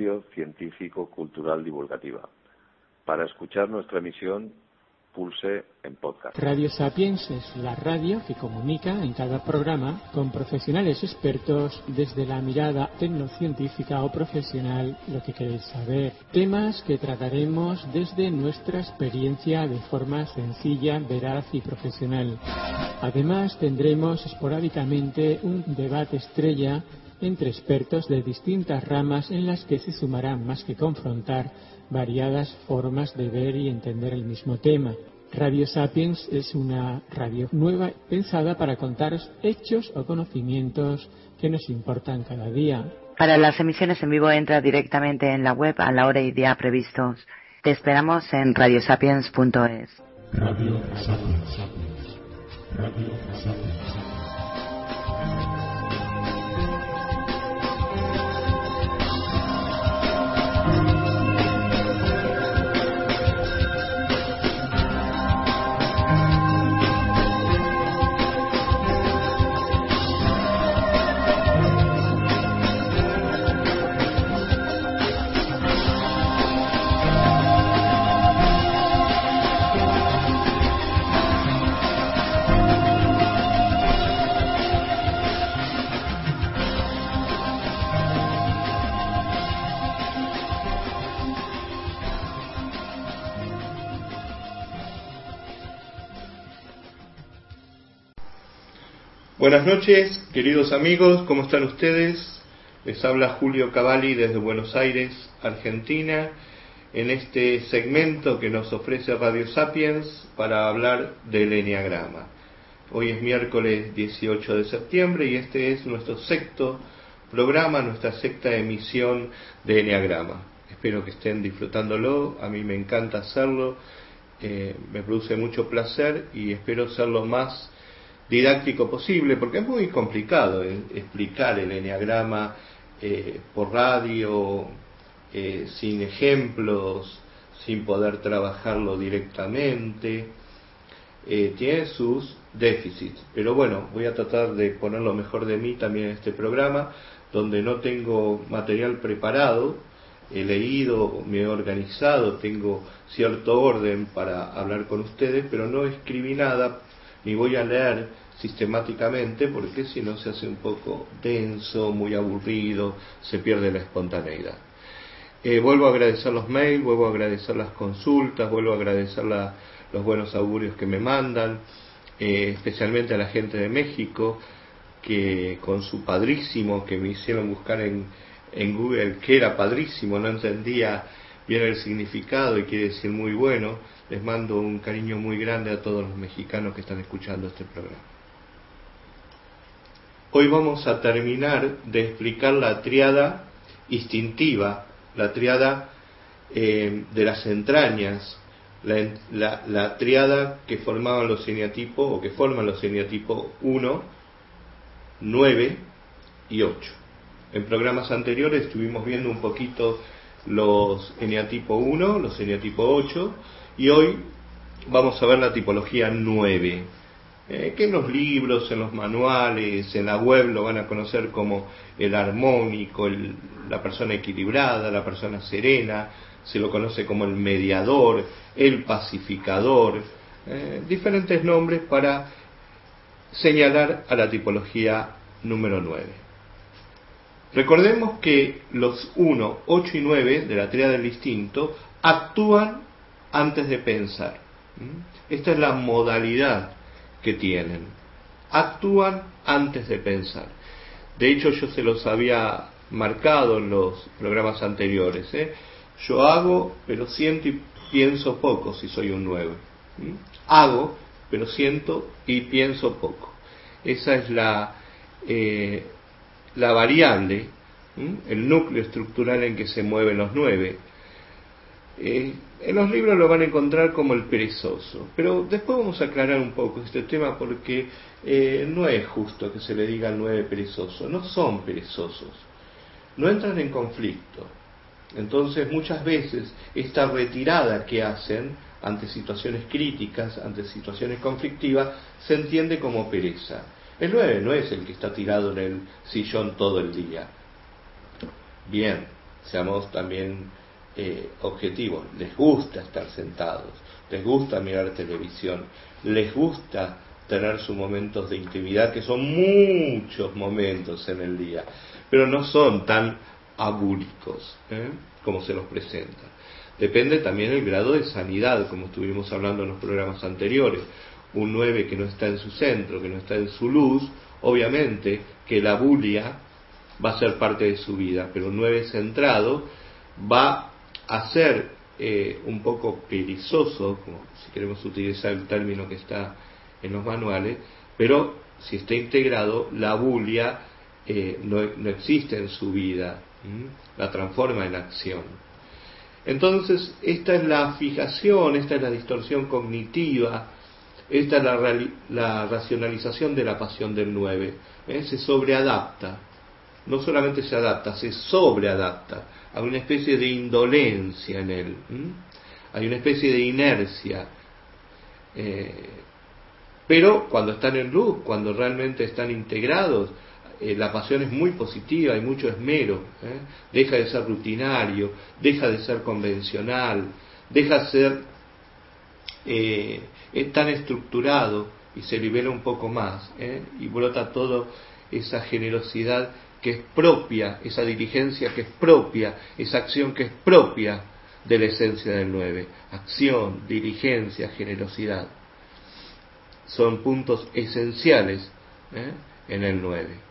Radio científico-cultural divulgativa. Para escuchar nuestra emisión, pulse en podcast. Radio Sapiens es la radio que comunica en cada programa con profesionales expertos desde la mirada tecnocientífica o profesional lo que queréis saber. Temas que trataremos desde nuestra experiencia de forma sencilla, veraz y profesional. Además tendremos esporádicamente un debate estrella entre expertos de distintas ramas en las que se sumarán más que confrontar variadas formas de ver y entender el mismo tema. Radio Sapiens es una radio nueva pensada para contaros hechos o conocimientos que nos importan cada día. Para las emisiones en vivo entra directamente en la web a la hora y día previstos. Te esperamos en radiosapiens.es. Radio Sapiens. Radio Sapiens. Buenas noches, queridos amigos, ¿cómo están ustedes? Les habla Julio Cavalli desde Buenos Aires, Argentina, en este segmento que nos ofrece Radio Sapiens para hablar del Enneagrama. Hoy es miércoles 18 de septiembre y este es nuestro sexto programa, nuestra sexta emisión de Enneagrama. Espero que estén disfrutándolo, a mí me encanta hacerlo, eh, me produce mucho placer y espero ser lo más didáctico posible, porque es muy complicado eh, explicar el enneagrama eh, por radio, eh, sin ejemplos, sin poder trabajarlo directamente. tiene sus déficits, pero bueno, voy a tratar de poner lo mejor de mí también en este programa, donde no tengo material preparado, he leído, me he organizado, tengo cierto orden para hablar con ustedes, pero no escribí nada ni voy a leer sistemáticamente porque si no se hace un poco denso, muy aburrido, se pierde la espontaneidad. Eh, vuelvo a agradecer los mails, vuelvo a agradecer las consultas, vuelvo a agradecer los buenos augurios que me mandan, eh, especialmente a la gente de México, que con su padrísimo, que me hicieron buscar en, en Google, que era padrísimo, no entendía bien el significado y quiere decir muy bueno, les mando un cariño muy grande a todos los mexicanos que están escuchando este programa. Hoy vamos a terminar de explicar la triada instintiva, la triada eh, de las entrañas, la, triada que formaban los eneatipos o que forman los eneatipos 1, 9 y 8. En programas anteriores estuvimos viendo un poquito los eneatipo 1, los eneatipo 8 y hoy vamos a ver la tipología 9 eh, que en los libros, en los manuales, en la web lo van a conocer como el armónico, la persona equilibrada, la persona serena, se lo conoce como el mediador, el pacificador, eh, diferentes nombres para señalar a la tipología número 9. Recordemos que los 1, 8 y 9 de la teoría del instinto actúan antes de pensar. Esta es la modalidad que tienen. Actúan antes de pensar. De hecho, yo se los había marcado en los programas anteriores. ¿eh? Yo hago, pero siento y pienso poco si soy un 9. Hago, pero siento y pienso poco. Esa es la, eh, la variable, el núcleo estructural en que se mueven los 9. Eh, en los libros lo van a encontrar como el perezoso, pero después vamos a aclarar un poco este tema porque eh, no es justo que se le diga al 9 perezoso, no son perezosos, no entran en conflicto. Entonces muchas veces esta retirada que hacen ante situaciones críticas, ante situaciones conflictivas, se entiende como pereza. El 9 no es el que está tirado en el sillón todo el día. Bien, seamos también eh, objetivos. Les gusta estar sentados, les gusta mirar televisión, les gusta tener sus momentos de intimidad, que son muchos momentos en el día, pero no son tan abúlicos ¿eh? como se los presenta. Depende también el grado de sanidad, como estuvimos hablando en los programas anteriores. Un 9 que no está en su centro, que no está en su luz, obviamente que la bulia va a ser parte de su vida, pero un 9 centrado va a ser eh, un poco perezoso, como si queremos utilizar el término que está en los manuales, pero si está integrado, la bulia eh, no, no existe en su vida, la transforma en acción. Entonces, esta es la fijación, esta es la distorsión cognitiva, esta es la, la racionalización de la pasión del 9. ¿eh? Se sobreadapta, no solamente se adapta, se sobreadapta. Hay una especie de indolencia en él, hay una especie de inercia. Eh, pero cuando están en luz, cuando realmente están integrados, eh, la pasión es muy positiva, hay mucho esmero, ¿eh? deja de ser rutinario, deja de ser convencional, deja de ser eh, tan estructurado y se libera un poco más y brota toda esa generosidad que es propia, esa diligencia que es propia, esa acción que es propia de la esencia del 9. Acción, diligencia, generosidad. Son puntos esenciales en el 9.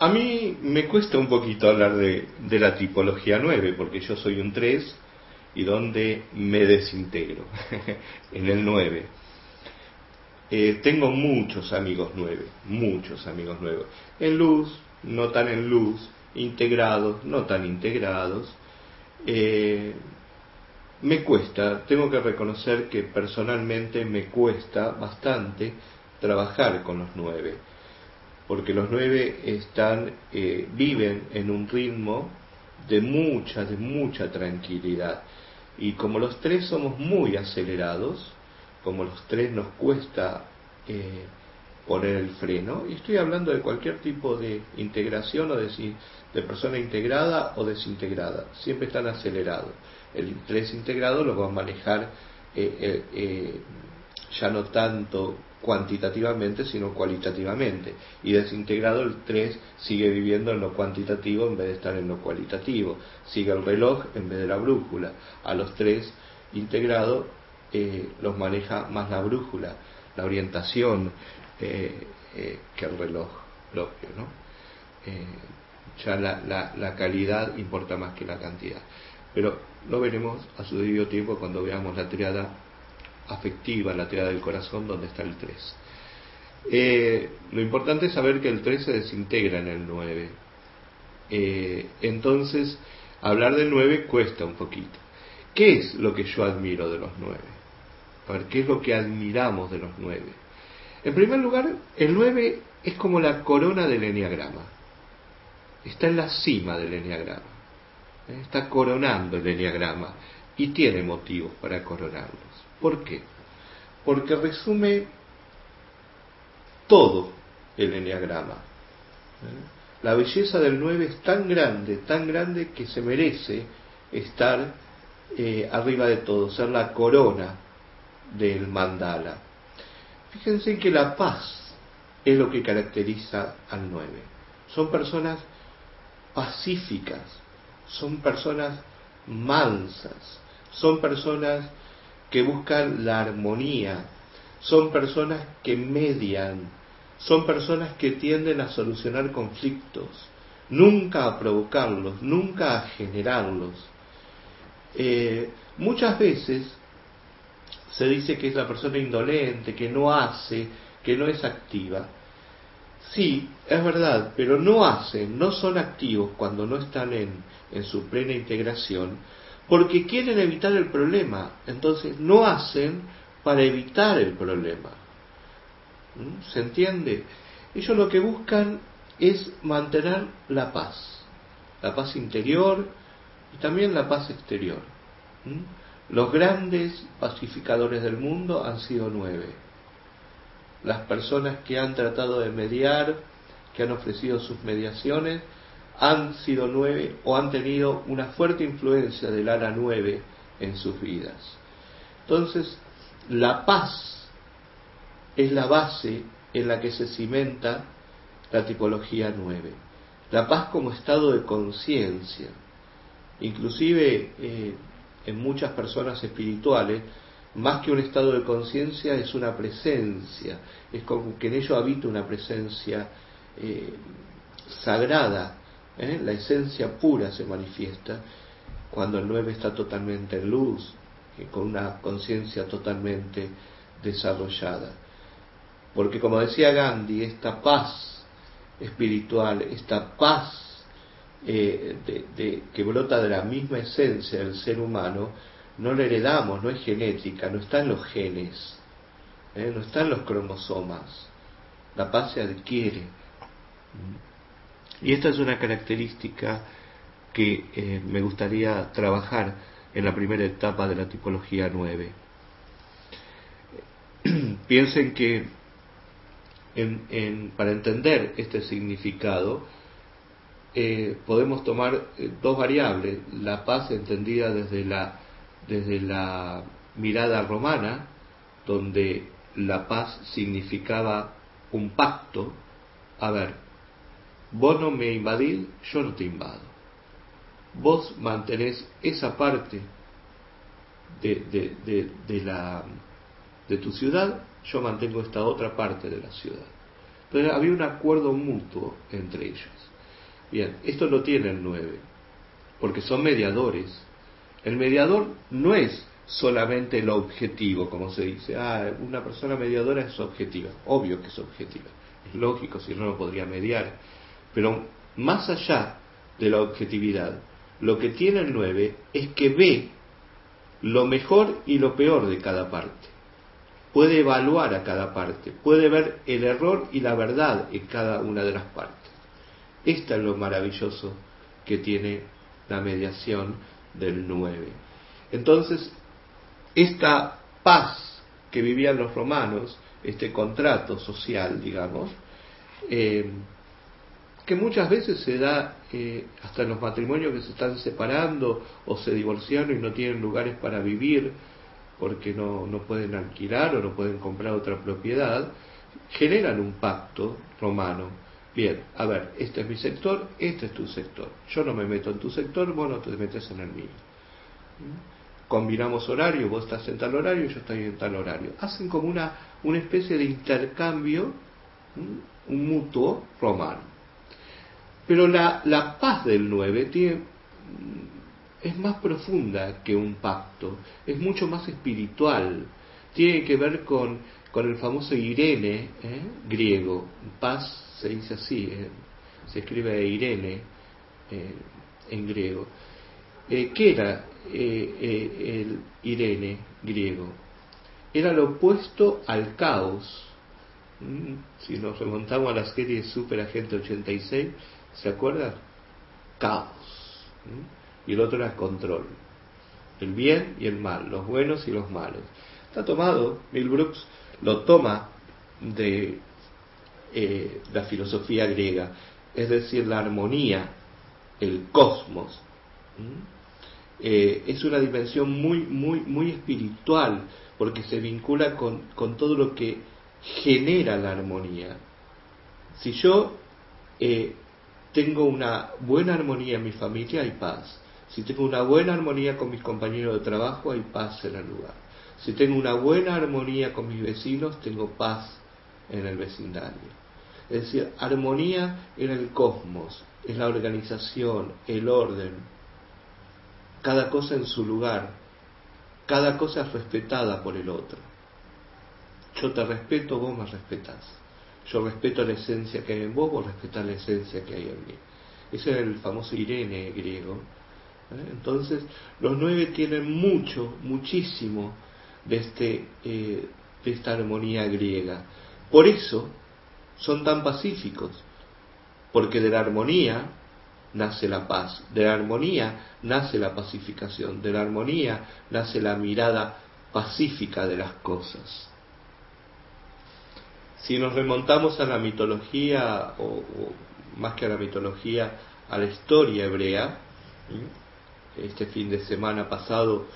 A mí me cuesta un poquito hablar de, la tipología 9, porque yo soy un 3 y donde me desintegro, en el 9. Eh, tengo muchos amigos 9, muchos amigos 9. En luz, no tan en luz, integrados, no tan integrados. Eh, me cuesta, tengo que reconocer que personalmente me cuesta bastante trabajar con los 9 porque los nueve están, eh, viven en un ritmo de mucha, de mucha tranquilidad. Y como los tres somos muy acelerados, como los tres nos cuesta eh, poner el freno, y estoy hablando de cualquier tipo de integración o de, de persona integrada o desintegrada, siempre están acelerados. El tres integrado lo va a manejar eh, ya no tanto cuantitativamente, sino cualitativamente. Y desintegrado el 3 sigue viviendo en lo cuantitativo en vez de estar en lo cualitativo. Sigue el reloj en vez de la brújula. A los 3 integrados eh, los maneja más la brújula, la orientación eh, eh, que el reloj propio. ¿no? ya la, la, la calidad importa más que la cantidad. Pero lo veremos a su debido tiempo cuando veamos la triada afectiva, la teoría del corazón, donde está el 3. Eh, lo importante es saber que el 3 se desintegra en el 9. Eh, entonces, hablar del 9 cuesta un poquito. ¿Qué es lo que yo admiro de los 9? A ver, ¿qué es lo que admiramos de los 9? En primer lugar, el 9 es como la corona del enneagrama. Está en la cima del enneagrama. ¿eh? Está coronando el enneagrama y tiene motivos para coronarlos. ¿Por qué? Porque resume todo el enneagrama. ¿Eh? La belleza del 9 es tan grande, tan grande que se merece estar eh, arriba de todo, ser la corona del mandala. Fíjense que la paz es lo que caracteriza al 9. son personas pacíficas, son personas mansas, son personas que buscan la armonía, son personas que median, son personas que tienden a solucionar conflictos, nunca a provocarlos, nunca a generarlos. Eh, muchas veces se dice que es la persona indolente, que no hace, que no es activa. Sí, es verdad, pero no hacen, no son activos cuando no están en, su plena integración, porque quieren evitar el problema. Entonces no hacen para evitar el problema. ¿Mm? ¿Se entiende? Ellos lo que buscan es mantener la paz, la paz interior y también la paz exterior. ¿Mm? Los grandes pacificadores del mundo han sido nueve. Las personas que han tratado de mediar, que han ofrecido sus mediaciones, han sido nueve o han tenido una fuerte influencia del ala nueve en sus vidas. Entonces, la paz es la base en la que se cimenta la tipología nueve. La paz como estado de conciencia. Inclusive eh, en muchas personas espirituales, más que un estado de conciencia es una presencia, es como que en ello habita una presencia eh, sagrada, ¿eh? la esencia pura se manifiesta cuando el 9 está totalmente en luz, con una conciencia totalmente desarrollada. Porque como decía Gandhi, esta paz espiritual, esta paz eh, que brota de la misma esencia del ser humano, no la heredamos, no es genética, no está en los genes, ¿eh? no está en los cromosomas. La paz se adquiere. Y esta es una característica que eh, me gustaría trabajar en la primera etapa de la tipología 9. Piensen que para entender este significado eh, podemos tomar eh, dos variables, la paz entendida desde la, desde la mirada romana, donde la paz significaba un pacto, a ver, vos no me invadís, yo no te invado vos mantenés esa parte de, de, la, de tu ciudad, yo mantengo esta otra parte de la ciudad. Entonces había un acuerdo mutuo entre ellos. Bien, esto lo tiene el 9, porque son mediadores. El mediador no es solamente el objetivo, como se dice, ah, una persona mediadora es objetiva, obvio que es objetiva, es lógico, si no, no podría mediar, pero más allá de la objetividad, lo que tiene el 9 es que ve lo mejor y lo peor de cada parte. Puede evaluar a cada parte, puede ver el error y la verdad en cada una de las partes. Esto es lo maravilloso que tiene la mediación del 9. Entonces, esta paz que vivían los romanos, este contrato social, digamos, eh, que muchas veces se da eh, hasta en los matrimonios que se están separando o se divorciaron y no tienen lugares para vivir porque no, no pueden alquilar o no pueden comprar otra propiedad, generan un pacto romano. Bien, a ver, este es mi sector, este es tu sector. Yo no me meto en tu sector, vos no te metes en el mío. Combinamos horario, vos estás en tal horario, yo estoy en tal horario. Hacen como una, una especie de intercambio, un mutuo romano. Pero la, la paz del 9 tiene, es más profunda que un pacto, es mucho más espiritual, tiene que ver con, con el famoso Irene ¿eh? griego, paz se dice así, ¿eh? se escribe Irene eh, en griego. ¿Qué era el Irene griego? Era lo opuesto al caos. Mm, si nos remontamos a la serie Super Agente 86, ¿Se acuerdan? Caos. Y el otro era control. El bien y el mal, los buenos y los malos. Está tomado, Bill Brooks lo toma de eh, la filosofía griega, es decir, la armonía, el cosmos. Eh, es una dimensión muy, muy, muy espiritual, porque se vincula con, con todo lo que genera la armonía. Si yo eh, tengo una buena armonía en mi familia, hay paz. Si tengo una buena armonía con mis compañeros de trabajo, hay paz en el lugar. Si tengo una buena armonía con mis vecinos, tengo paz en el vecindario. Es decir, armonía en el cosmos, en la organización, el orden, cada cosa en su lugar, cada cosa es respetada por el otro. Yo te respeto, vos me respetás. Yo respeto la esencia que hay en vos, vos respetás la esencia que hay en mí. Ese es el famoso Irene griego. ¿eh? Entonces, los nueve tienen mucho, muchísimo de, este, eh, de esta armonía griega. Por eso son tan pacíficos, porque de la armonía nace la paz, de la armonía nace la pacificación, de la armonía nace la mirada pacífica de las cosas. Si nos remontamos a la mitología, o, más que a la mitología, a la historia hebrea, este fin de semana pasado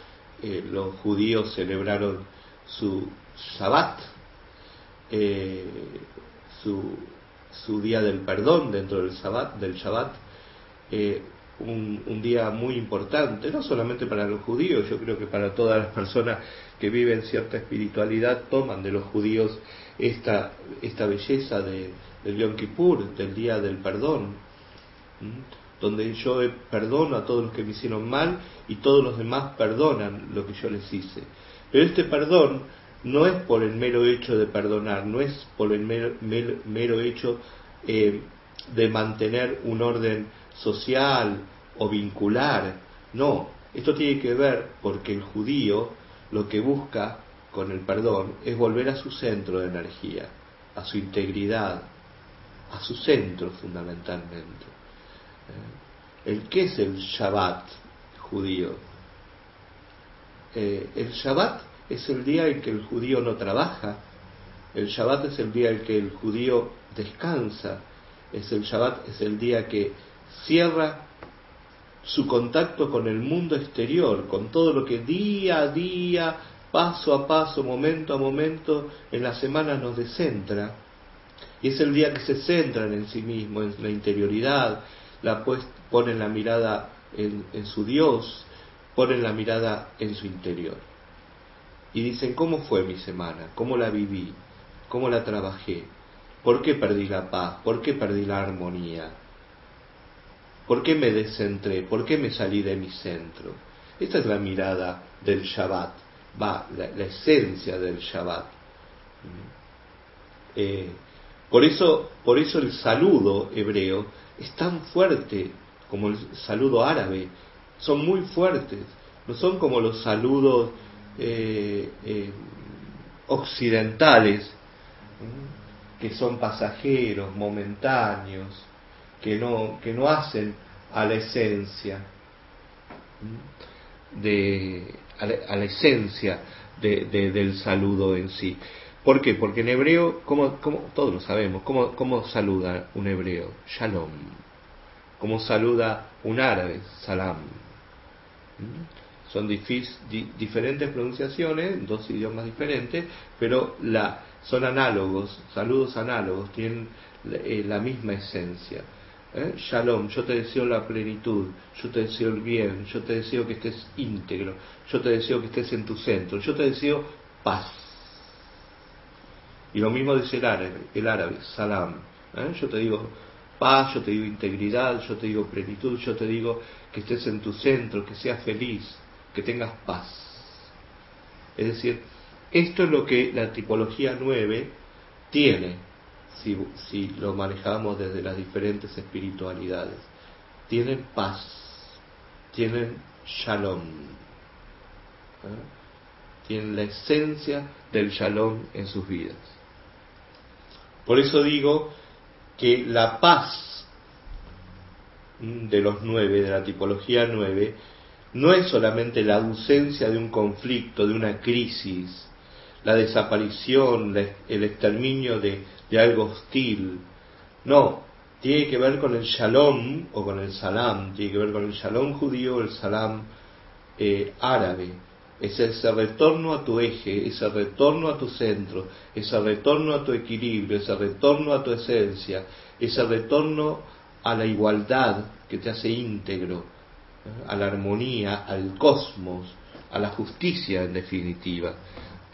eh, los judíos celebraron su Shabbat, eh, su, su, día del perdón dentro del Shabbat, del Shabbat eh, un, un, día muy importante, no solamente para los judíos, yo creo que para todas las personas que viven cierta espiritualidad toman de los judíos esta, esta belleza de, del Yom Kippur, del día del perdón, donde yo perdono a todos los que me hicieron mal y todos los demás perdonan lo que yo les hice. Pero este perdón no es por el mero hecho de perdonar, no es por el mero, mero, hecho eh, de mantener un orden social o vincular. No, esto tiene que ver porque el judío lo que busca con el perdón es volver a su centro de energía, a su integridad, a su centro fundamentalmente. Eh, ¿El qué es el Shabbat judío? Eh, el Shabbat es el día en que el judío no trabaja, el Shabbat es el día en que el judío descansa, es el Shabbat es el día que cierra su contacto con el mundo exterior, con todo lo que día a día, paso a paso, momento a momento, en la semana nos descentra. Y es el día que se centran en sí mismo, en la interioridad, la pues, ponen la mirada en, en su Dios, ponen la mirada en su interior. Y dicen, ¿cómo fue mi semana? ¿Cómo la viví? ¿Cómo la trabajé? ¿Por qué perdí la paz? ¿Por qué perdí la armonía? ¿Por qué me descentré? ¿Por qué me salí de mi centro? Esta es la mirada del Shabbat, va, la, esencia del Shabbat. Eh, por, eso, por eso el saludo hebreo es tan fuerte como el saludo árabe. Son muy fuertes, no son como los saludos eh, eh, occidentales, que son pasajeros, momentáneos, que no, que no hacen a la esencia de, a la, esencia de, del saludo en sí. ¿Por qué? Porque en hebreo, como, como todos lo sabemos, ¿cómo, ¿cómo saluda un hebreo? Shalom. ¿Cómo saluda un árabe? Salam. Son diferentes pronunciaciones, dos idiomas diferentes, pero la, son análogos, saludos análogos, tienen eh, la misma esencia. ¿Eh? Shalom, yo te deseo la plenitud, yo te deseo el bien, yo te deseo que estés íntegro, yo te deseo que estés en tu centro, yo te deseo paz. Y lo mismo dice el árabe, el árabe, salam. ¿eh? Yo te digo paz, yo te digo integridad, yo te digo plenitud, yo te digo que estés en tu centro, que seas feliz, que tengas paz. Es decir, esto es lo que la tipología 9 tiene si, lo manejamos desde las diferentes espiritualidades. Tienen paz, tienen shalom, ¿eh? tienen la esencia del shalom en sus vidas. Por eso digo que la paz de los nueve, de la tipología nueve, no es solamente la ausencia de un conflicto, de una crisis, la desaparición, el exterminio de, algo hostil. No, tiene que ver con el shalom o con el salam, tiene que ver con el shalom judío, el salam eh, árabe. Es ese retorno a tu eje, ese retorno a tu centro, ese retorno a tu equilibrio, ese retorno a tu esencia, ese retorno a la igualdad, que te hace íntegro. A la armonía, al cosmos, a la justicia en definitiva.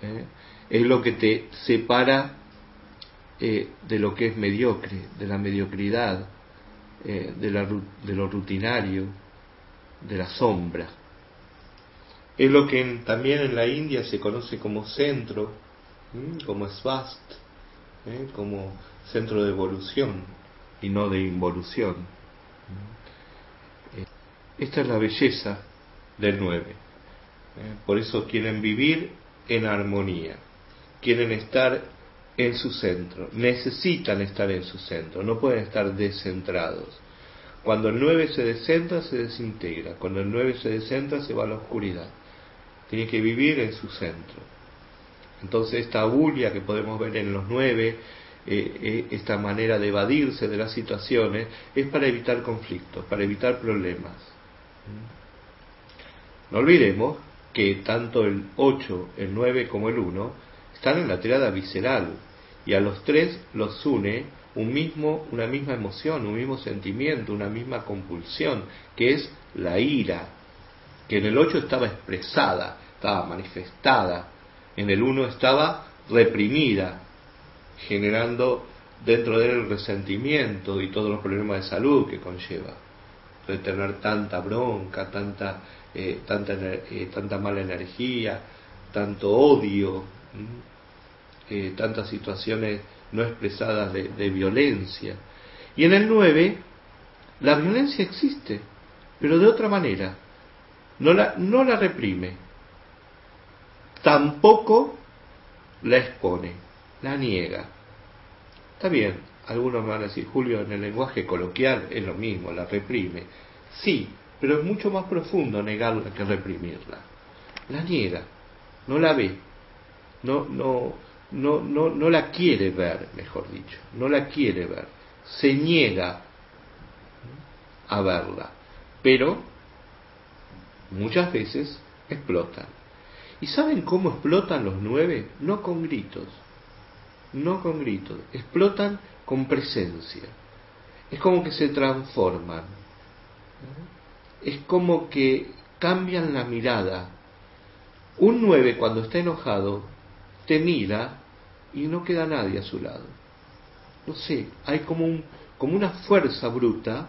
¿eh? Es lo que te separa eh, de lo que es mediocre, de la mediocridad, de, la, de lo rutinario, de la sombra. Es lo que también en la India se conoce como centro, como svast, como centro de evolución y no de involución. Esta es la belleza del nueve. Por eso quieren vivir en armonía, quieren estar en su centro, necesitan estar en su centro, no pueden estar descentrados. Cuando el 9 se descentra, se desintegra. Cuando el 9 se descentra, se va a la oscuridad. Tiene que vivir en su centro. Entonces esta bulia que podemos ver en los nueve, eh, eh, esta manera de evadirse de las situaciones, es para evitar conflictos, para evitar problemas. No olvidemos que tanto el 8, el 9 como el 1 están en la triada visceral y a los tres los une un mismo, una misma emoción, un mismo sentimiento, una misma compulsión, que es la ira, que en el 8 estaba expresada, estaba manifestada, en el 1 estaba reprimida, generando dentro de él el resentimiento y todos los problemas de salud que conlleva, de tener tanta bronca, tanta, eh, tanta, eh, tanta mala energía, tanto odio, eh, tantas situaciones no expresadas de, violencia. Y en el 9, la violencia existe, pero de otra manera. No la, no la reprime, tampoco la expone, la niega. Está bien, algunos van a decir, Julio, en el lenguaje coloquial es lo mismo, la reprime. Sí, pero es mucho más profundo negarla que reprimirla. La niega, no la ve, no, no, no, no, no la quiere ver, mejor dicho, no la quiere ver, se niega a verla, pero muchas veces explotan. ¿Y saben cómo explotan los nueve? No con gritos, no con gritos, explotan con presencia. Es como que se transforman, es como que cambian la mirada. Un nueve cuando está enojado te mira y no queda nadie a su lado. No sé, hay como, un, como una fuerza bruta,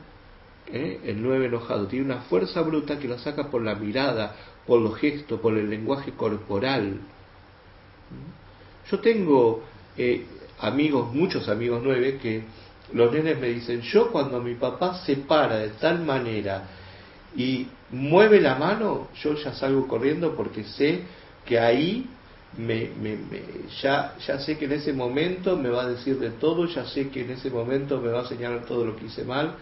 ¿eh? el nueve enojado tiene una fuerza bruta que lo saca por la mirada, por los gestos, por el lenguaje corporal. Yo tengo eh, amigos, muchos amigos nueve, que los nenes me dicen, yo cuando mi papá se para de tal manera y mueve la mano, yo ya salgo corriendo porque sé que ahí me, me, ya, ya sé que en ese momento me va a decir de todo, ya sé que en ese momento me va a señalar todo lo que hice mal,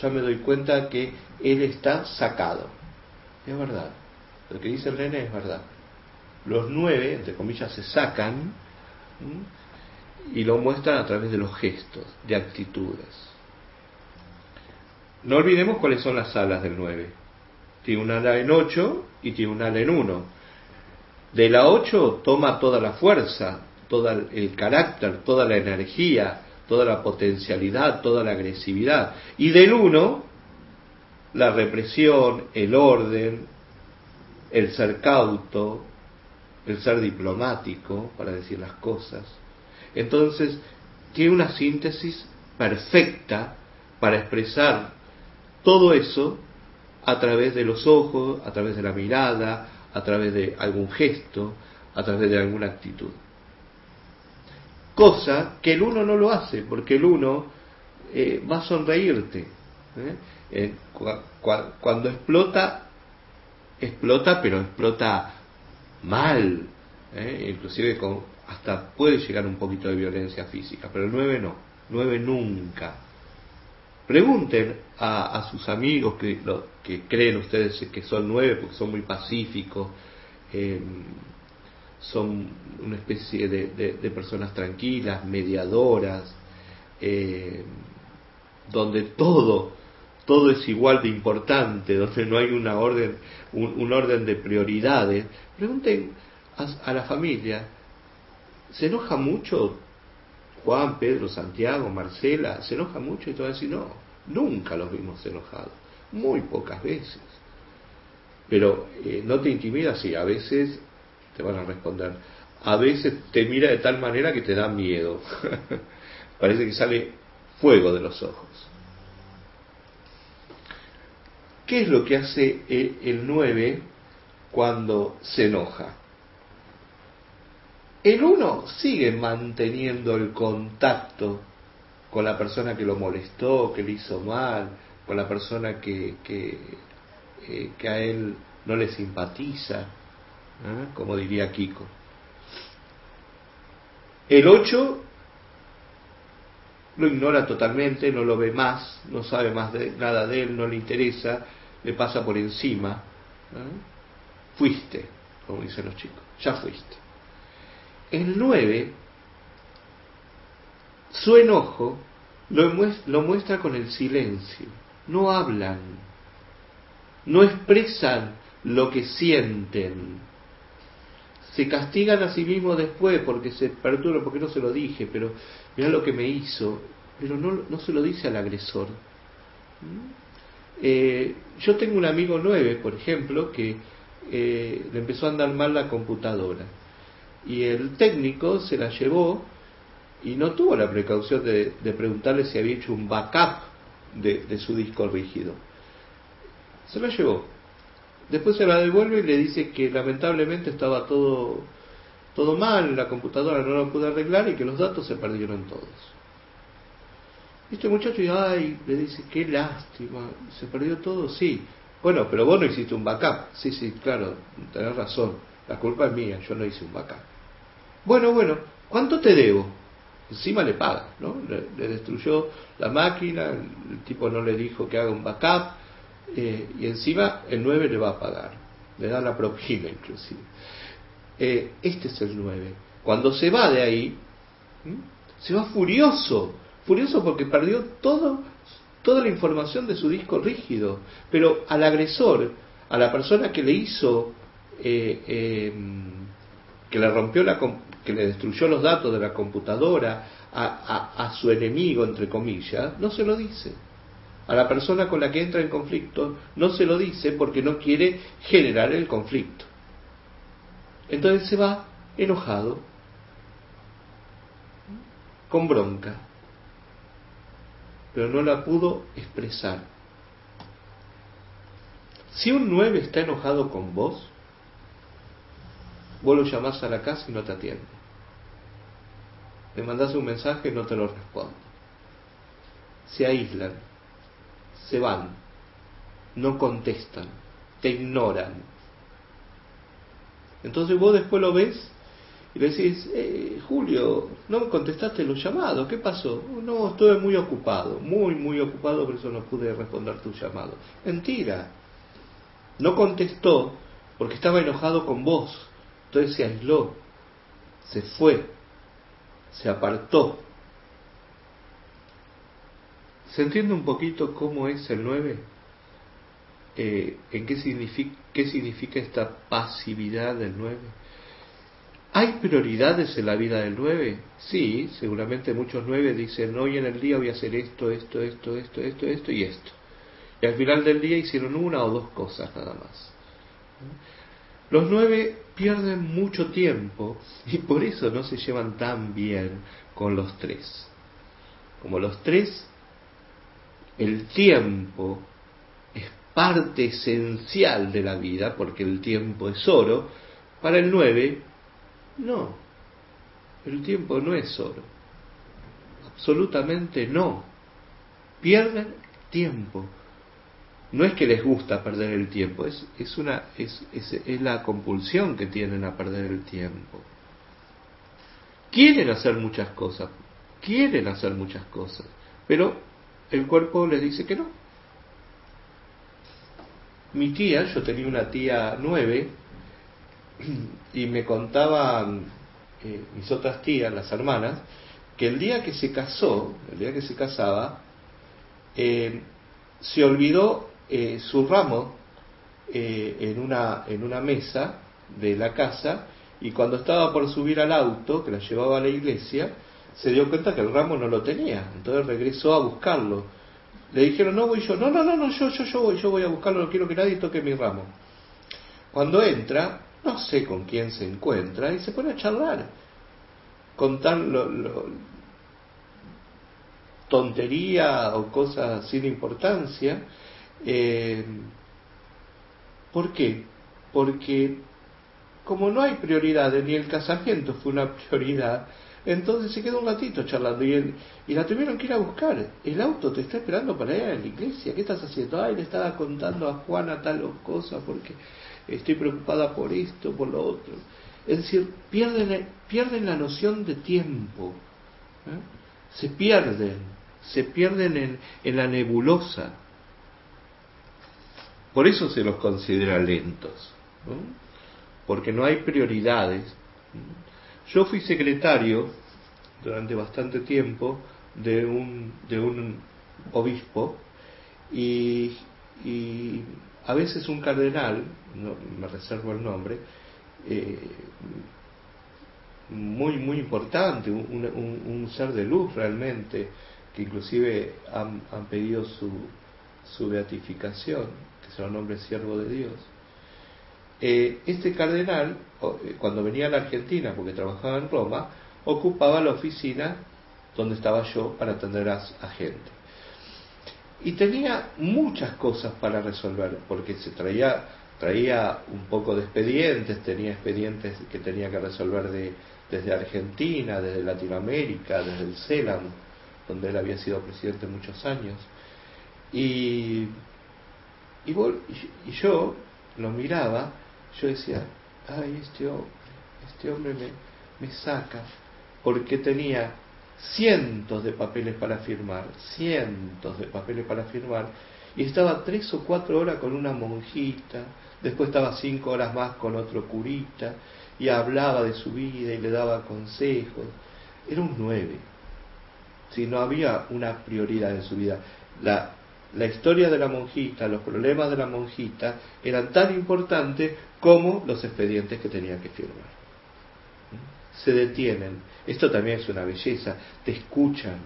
ya me doy cuenta que él está sacado. Es verdad, lo que dice el nene es verdad. Los nueve, entre comillas, se sacan y lo muestran a través de los gestos, de actitudes. No olvidemos cuáles son las alas del 9. Tiene un ala en 8 y tiene un ala en 1 de la 8 toma toda la fuerza, todo el carácter, toda la energía, toda la potencialidad, toda la agresividad. Y del 1, la represión, el orden, el ser cauto, el ser diplomático, para decir las cosas. Entonces, tiene una síntesis perfecta para expresar todo eso a través de los ojos, a través de la mirada, a través de algún gesto, a través de alguna actitud. Cosa que el uno no lo hace, porque el uno eh, va a sonreírte. ¿eh? Eh, cuando explota, explota, pero explota mal, inclusive con, hasta puede llegar un poquito de violencia física, pero el 9 no, 9 nunca. Pregunten a, sus amigos que, lo, que creen ustedes que son nueve porque son muy pacíficos, eh, son una especie de, personas tranquilas, mediadoras, eh, donde todo, todo es igual de importante, donde no hay una orden, un, orden de prioridades. Pregunten a, la familia, ¿se enoja mucho Juan, Pedro, Santiago, Marcela? ¿Se enoja mucho? Y todo así, no, Nunca los vimos enojados, muy pocas veces. Pero eh, no te intimida, sí, a veces te van a responder. A veces te mira de tal manera que te da miedo. Parece que sale fuego de los ojos. ¿Qué es lo que hace el 9 cuando se enoja? El 1 sigue manteniendo el contacto con la persona que lo molestó, que le hizo mal, con la persona que, que, eh, a él no le simpatiza, ¿eh? como diría Kiko. El 8 lo ignora totalmente, no lo ve más, no sabe más de, nada de él, no le interesa, le pasa por encima. ¿eh? Fuiste, como dicen los chicos, ya fuiste. El 9, su enojo lo muestra, con el silencio, no hablan, no expresan lo que sienten. Se castigan a sí mismos después porque se perturban, porque no se lo dije, pero mira lo que me hizo, pero no, no se lo dice al agresor. Eh, yo tengo un amigo nueve, por ejemplo, que eh, le empezó a andar mal la computadora y el técnico se la llevó y no tuvo la precaución de, preguntarle si había hecho un backup de, de, su disco rígido. Se la llevó. Después se la devuelve y le dice que lamentablemente estaba todo, todo mal, la computadora no lo pudo arreglar y que los datos se perdieron todos. Este muchacho, ay, le dice, qué lástima, se perdió todo, sí. Bueno, pero vos no hiciste un backup. Sí, sí, claro, tenés razón, la culpa es mía, yo no hice un backup. Bueno, bueno, ¿cuánto te debo? Encima le paga, ¿no? Le, destruyó la máquina, el tipo no le dijo que haga un backup, eh, y encima el 9 le va a pagar, le da la propina inclusive. Eh, este es el 9. Cuando se va de ahí, se va furioso, furioso porque perdió todo, toda la información de su disco rígido, pero al agresor, a la persona que le hizo, eh, eh, que le rompió la, que le destruyó los datos de la computadora, a, a, a su enemigo, entre comillas, no se lo dice a la persona con la que entra en conflicto no se lo dice porque no quiere generar el conflicto. Entonces se va enojado, con bronca, pero no la pudo expresar. Si un 9 está enojado con vos, vos lo llamás a la casa y no te atiende. Le mandás un mensaje y no te lo responde. Se aíslan, se van, no contestan, te ignoran. Entonces vos después lo ves y le decís, eh, Julio, no me contestaste los llamados, ¿qué pasó? No, estuve muy ocupado, muy, muy ocupado, por eso no pude responder tu llamado. Mentira, no contestó porque estaba enojado con vos, entonces se aisló, se fue, se apartó. ¿Se entiende un poquito cómo es el 9? Eh, ¿En qué significa, qué significa esta pasividad del 9? ¿Hay prioridades en la vida del 9? Sí, seguramente muchos 9 dicen, hoy en el día voy a hacer esto, esto, esto, esto, esto, esto y esto. Y al final del día hicieron una o dos cosas nada más. Los 9 pierden mucho tiempo y por eso no se llevan tan bien con los 3. Como los 3 el tiempo es parte esencial de la vida, porque el tiempo es oro, para el 9, no, el tiempo no es oro, absolutamente no, pierden tiempo. No es que les gusta perder el tiempo, es, es, una, es, es, es la compulsión que tienen a perder el tiempo. Quieren hacer muchas cosas, quieren hacer muchas cosas, pero el cuerpo les dice que no. Mi tía, yo tenía una tía nueve, y me contaban eh, mis otras tías, las hermanas, que el día que se casó, el día que se casaba, eh, se olvidó eh, su ramo en, una, en una mesa de la casa y cuando estaba por subir al auto, que la llevaba a la iglesia, se dio cuenta que el ramo no lo tenía, entonces regresó a buscarlo le dijeron, no voy yo, no, no, no, no, yo, yo, yo voy, yo voy a buscarlo, no quiero que nadie toque mi ramo. Cuando entra, no sé con quién se encuentra y se pone a charlar, contar lo, lo, tontería o cosas sin importancia. Eh, ¿Por qué? Porque como no hay prioridades, ni el casamiento fue una prioridad, entonces se quedó un ratito charlando y, él, y la tuvieron que ir a buscar. El auto te está esperando para ir a la iglesia. ¿Qué estás haciendo? Ay, le estaba contando a Juana tal cosa porque estoy preocupada por esto, por lo otro. Es decir, pierden, pierden la noción de tiempo. ¿eh? Se pierden, se pierden en, en la nebulosa. Por eso se los considera lentos, porque no hay prioridades. Yo fui secretario durante bastante tiempo de un, de un obispo y, y a veces un cardenal, no, me reservo el nombre, eh, muy, muy importante, un, un, un, ser de luz realmente, que inclusive han, han pedido su, su beatificación, que se lo nombre siervo de Dios. Eh, este cardenal, cuando venía a la Argentina, porque trabajaba en Roma, ocupaba la oficina donde estaba yo para atender a, a gente. Y tenía muchas cosas para resolver, porque se traía, traía un poco de expedientes, tenía expedientes que tenía que resolver de, desde Argentina, desde Latinoamérica, desde el CELAM, donde él había sido presidente muchos años. Y, y, y yo lo miraba, yo decía, ay, este este hombre me, me saca, porque tenía cientos de papeles para firmar, cientos de papeles para firmar, y estaba tres o cuatro horas con una monjita, después estaba cinco horas más con otro curita, y hablaba de su vida y le daba consejos. Era un nueve. Si no había una prioridad en su vida. La, la historia de la monjita, los problemas de la monjita eran tan importantes como los expedientes que tenía que firmar. Se detienen. Esto también es una belleza. Te escuchan.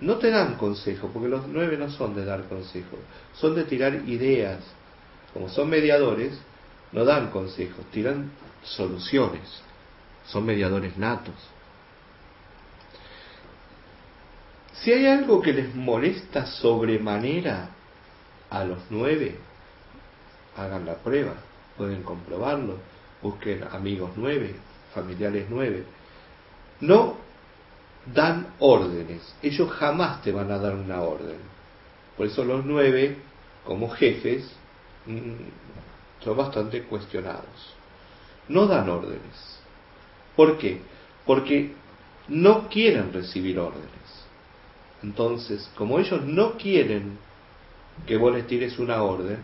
No te dan consejo, porque los nueve no son de dar consejo, son de tirar ideas. Como son mediadores, no dan consejos, tiran soluciones. Son mediadores natos. Si hay algo que les molesta sobremanera a los nueve, hagan la prueba, pueden comprobarlo, busquen amigos nueve, familiares nueve. No dan órdenes, ellos jamás te van a dar una orden. Por eso los nueve, como jefes, son bastante cuestionados. No dan órdenes. ¿Por qué? Porque no quieren recibir órdenes. Entonces, como ellos no quieren que vos les tires una orden,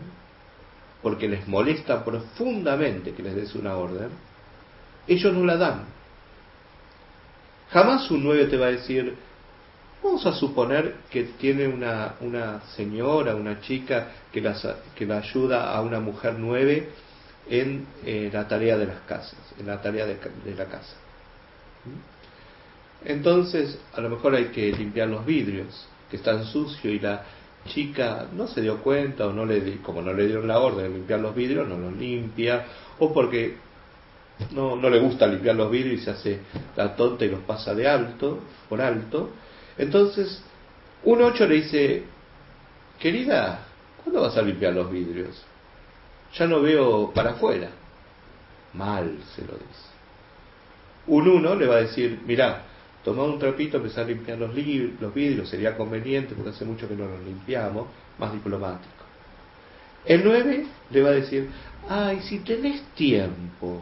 porque les molesta profundamente que les des una orden, ellos no la dan. Jamás un nueve te va a decir, vamos a suponer que tiene una, una señora, una chica que, las, que la ayuda a una mujer nueve en eh, la tarea de las casas, en la tarea de, de la casa. Entonces, a lo mejor hay que limpiar los vidrios, que están sucios y la chica no se dio cuenta o no le como no le dieron la orden de limpiar los vidrios, no los limpia, o porque no, no le gusta limpiar los vidrios y se hace la tonta y los pasa de alto, por alto. Entonces, un ocho le dice, querida, ¿cuándo vas a limpiar los vidrios? Ya no veo para afuera. Mal se lo dice. Un uno le va a decir, mirá, toma un trapito, empezar a limpiar los, los vidrios, sería conveniente porque hace mucho que no los limpiamos, más diplomático. El 9 le va a decir, ay, si tenés tiempo,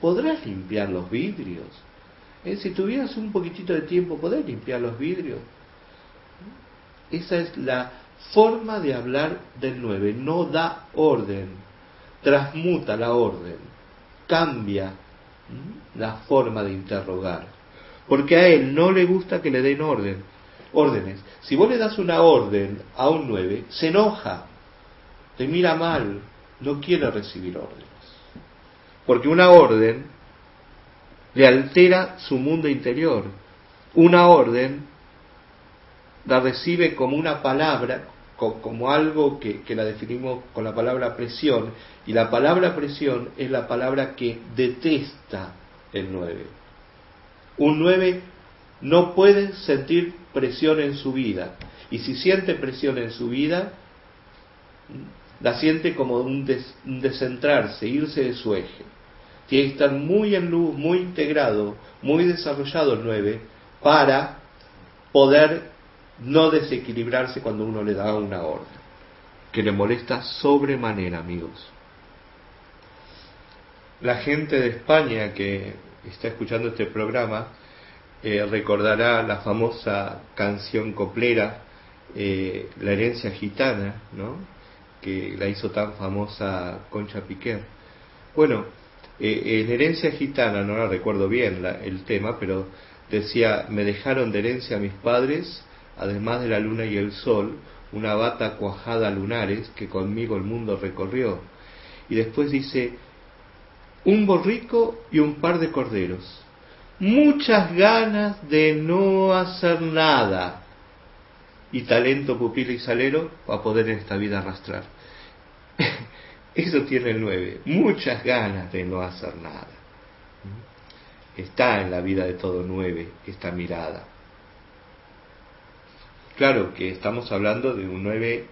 ¿podrás limpiar los vidrios? ¿Eh? Si tuvieras un poquitito de tiempo, ¿podés limpiar los vidrios? Esa es la forma de hablar del 9, no da orden, transmuta la orden, cambia la forma de interrogar porque a él no le gusta que le den orden, órdenes. Si vos le das una orden a un 9, se enoja, te mira mal, no quiere recibir órdenes. Porque una orden le altera su mundo interior. Una orden la recibe como una palabra, como algo que, la definimos con la palabra presión, y la palabra presión es la palabra que detesta el 9. Un 9 no puede sentir presión en su vida, y si siente presión en su vida, la siente como un, descentrarse, irse de su eje. Tiene que estar muy en luz, muy integrado, muy desarrollado el 9 para poder no desequilibrarse cuando uno le da una orden, que le molesta sobremanera, amigos. La gente de España que está escuchando este programa eh, recordará la famosa canción coplera, eh, La herencia gitana, ¿no? que la hizo tan famosa Concha Piquer. Bueno, eh, en herencia gitana, no la recuerdo bien el tema, pero decía, me dejaron de herencia mis padres además de la luna y el sol, una bata cuajada a lunares que conmigo el mundo recorrió. Y después dice, un borrico y un par de corderos. Muchas ganas de no hacer nada. Y talento, pupilo y salero para poder en esta vida arrastrar. Eso tiene el nueve. Muchas ganas de no hacer nada. Está en la vida de todo nueve esta mirada. Claro que estamos hablando de un 9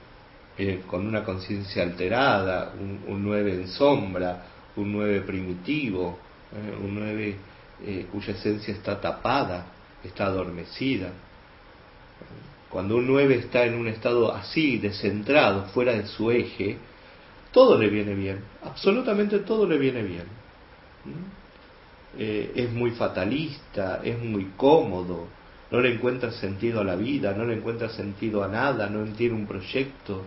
eh, con una conciencia alterada, un, 9 en sombra, un 9 primitivo, eh, un 9 eh, cuya esencia está tapada, está adormecida. Cuando un 9 está en un estado así, descentrado, fuera de su eje, todo le viene bien, absolutamente todo le viene bien. es muy fatalista, es muy cómodo, no le encuentra sentido a la vida, no le encuentra sentido a nada, no tiene un proyecto.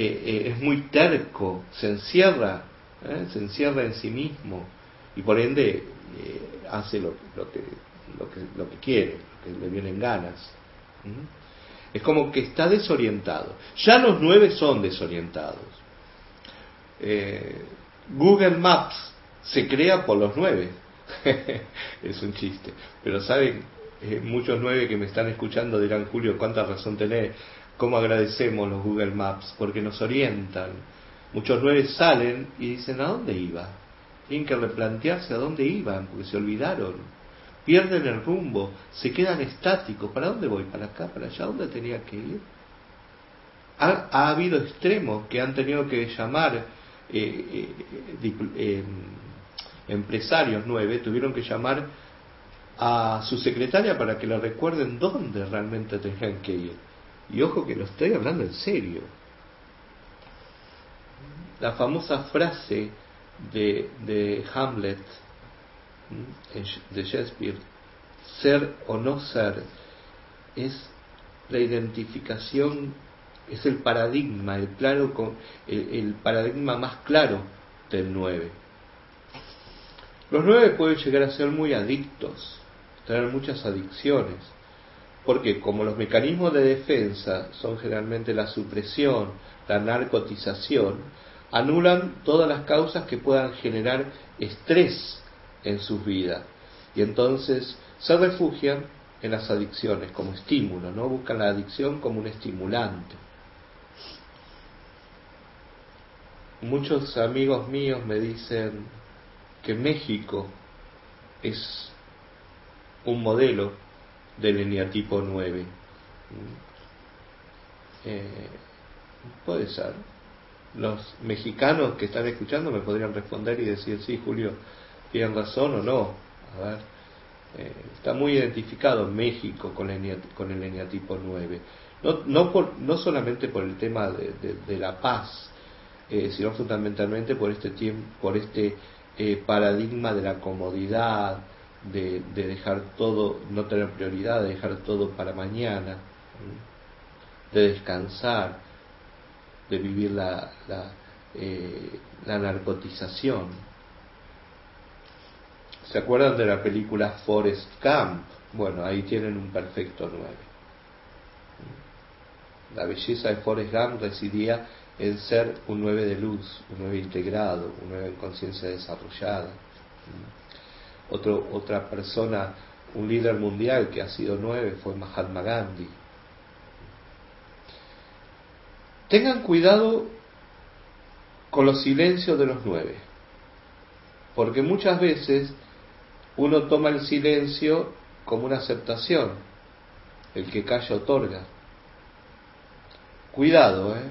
Eh, eh, es muy terco, se encierra, ¿eh? se encierra en sí mismo y por ende hace lo, que, lo, que, lo que quiere, lo que le vienen ganas. Es como que está desorientado. Ya los nueve son desorientados. Google Maps se crea por los nueve es un chiste. Pero saben, muchos nueve que me están escuchando dirán, Julio, cuánta razón tenés, cómo agradecemos los Google Maps, porque nos orientan. Muchos nueve salen y dicen, ¿a dónde iba? Tienen que replantearse a dónde iban, porque se olvidaron. Pierden el rumbo, se quedan estáticos. ¿Para dónde voy? ¿Para acá? ¿Para allá? ¿Dónde tenía que ir? Ha, ha habido extremos que han tenido que llamar eh, eh, empresarios nueve tuvieron que llamar a su secretaria para que le recuerden dónde realmente tenían que ir. Y ojo que lo estoy hablando en serio. La famosa frase de, de Hamlet, de Shakespeare, ser o no ser, es la identificación, es el paradigma, el, claro, el, el paradigma más claro del nueve. Los nueve pueden llegar a ser muy adictos, tener muchas adicciones, porque como los mecanismos de defensa son generalmente la supresión, la narcotización, anulan todas las causas que puedan generar estrés en sus vidas y entonces se refugian en las adicciones como estímulo, ¿no? Buscan la adicción como un estimulante. Muchos amigos míos me dicen, que México es un modelo del eneatipo 9. Eh, puede ser. Los mexicanos que están escuchando me podrían responder y decir, sí, Julio, tienen razón o no. A ver, eh, está muy identificado México con el, con el eneatipo 9. No, no, por, no solamente por el tema de, de, la paz, eh, sino fundamentalmente por este tiempo, por este eh, paradigma de la comodidad, de, dejar todo, no tener prioridad, de dejar todo para mañana, de descansar, de vivir la, la, eh, la narcotización. ¿Se acuerdan de la película Forest Camp? Bueno, ahí tienen un perfecto nueve. La belleza de Forrest Gump residía en ser un nueve de luz, un nueve integrado, un nueve en conciencia desarrollada. Otra persona un líder mundial que ha sido nueve fue Mahatma Gandhi. Tengan cuidado con los silencios de los nueve, porque muchas veces uno toma el silencio como una aceptación, el que calla otorga. Cuidado, ¿eh?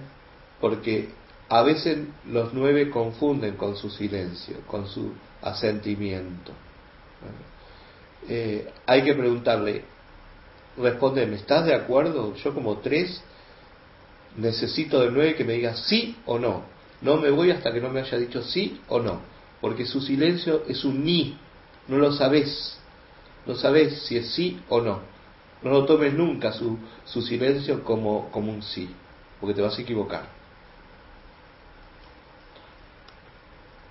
porque a veces los nueve confunden con su silencio, con su asentimiento. Eh, hay que preguntarle, respóndeme, ¿estás de acuerdo? Yo como tres necesito del nueve que me diga sí o no. No me voy hasta que no me haya dicho sí o no, porque su silencio es un ni, no lo sabes, no sabes si es sí o no. No lo tomes nunca su, su silencio como, como un sí, porque te vas a equivocar.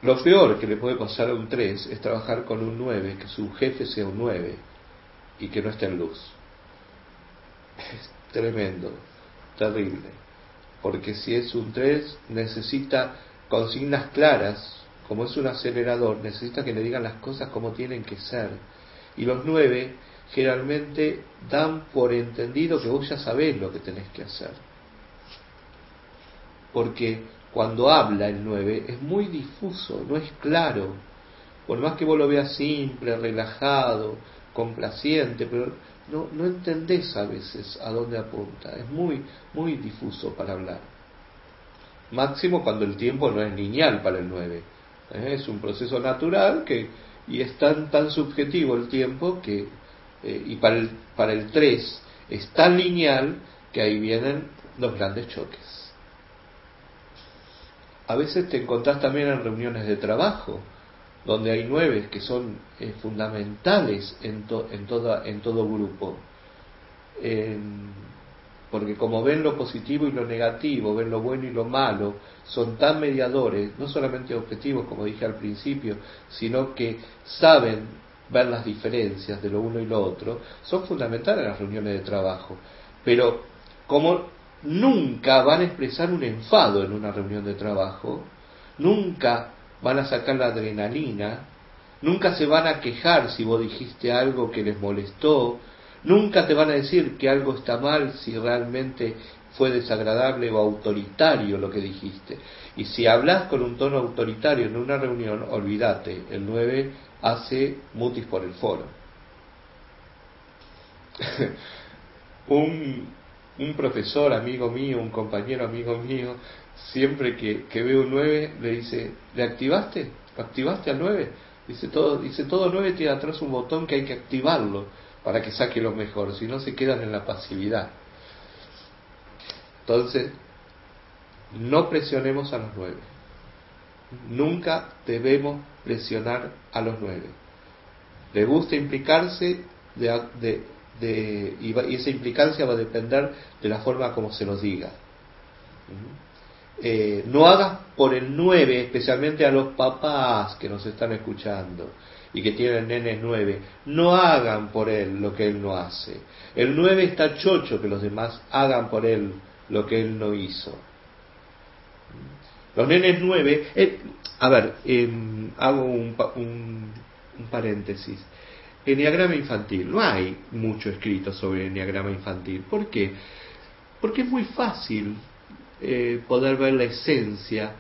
Lo peor que le puede pasar a un 3 es trabajar con un 9, que su jefe sea un 9 y que no esté en luz. Es tremendo, terrible. Porque si es un 3 necesita consignas claras, como es un acelerador, necesita que le digan las cosas como tienen que ser. Y los 9 generalmente dan por entendido que vos ya sabés lo que tenés que hacer. Porque cuando habla el 9 es muy difuso, no es claro. Por más que vos lo veas simple, relajado, complaciente, pero no, no entendés a veces a dónde apunta. Es muy, muy difuso para hablar. Máximo cuando el tiempo no es lineal para el 9. ¿eh? Es un proceso natural que, y es tan, tan subjetivo el tiempo que, eh, y para el, para el 3 es tan lineal que ahí vienen los grandes choques. A veces te encontrás también en reuniones de trabajo, donde hay nueve que son eh, fundamentales en, en, toda, en todo grupo. porque como ven lo positivo y lo negativo, ven lo bueno y lo malo, son tan mediadores, no solamente objetivos, como dije al principio, sino que saben ver las diferencias de lo uno y lo otro, son fundamentales en las reuniones de trabajo. Pero como nunca van a expresar un enfado en una reunión de trabajo, nunca van a sacar la adrenalina, nunca se van a quejar si vos dijiste algo que les molestó, nunca te van a decir que algo está mal si realmente fue desagradable o autoritario lo que dijiste. Y si hablas con un tono autoritario en una reunión, olvídate, el 9 hace mutis por el foro. un, un profesor amigo mío, un compañero amigo mío, siempre que, que ve un 9 le dice, ¿le activaste? ¿Activaste al 9? Dice todo, dice todo 9 tiene atrás un botón que hay que activarlo para que saque lo mejor, si no se quedan en la pasividad. Entonces, no presionemos a los 9. Nunca debemos presionar a los 9. Le gusta implicarse de, de, de, y, esa implicancia va a depender de la forma como se nos diga. Eh, no hagas por el 9, especialmente a los papás que nos están escuchando y que tienen nenes 9, no hagan por él lo que él no hace. El 9 está chocho que los demás hagan por él lo que él no hizo. Los nenes 9, eh, a ver, em, hago un, un, un paréntesis. Enneagrama infantil. No hay mucho escrito sobre enneagrama infantil. ¿Por qué? Porque es muy fácil eh, poder ver la esencia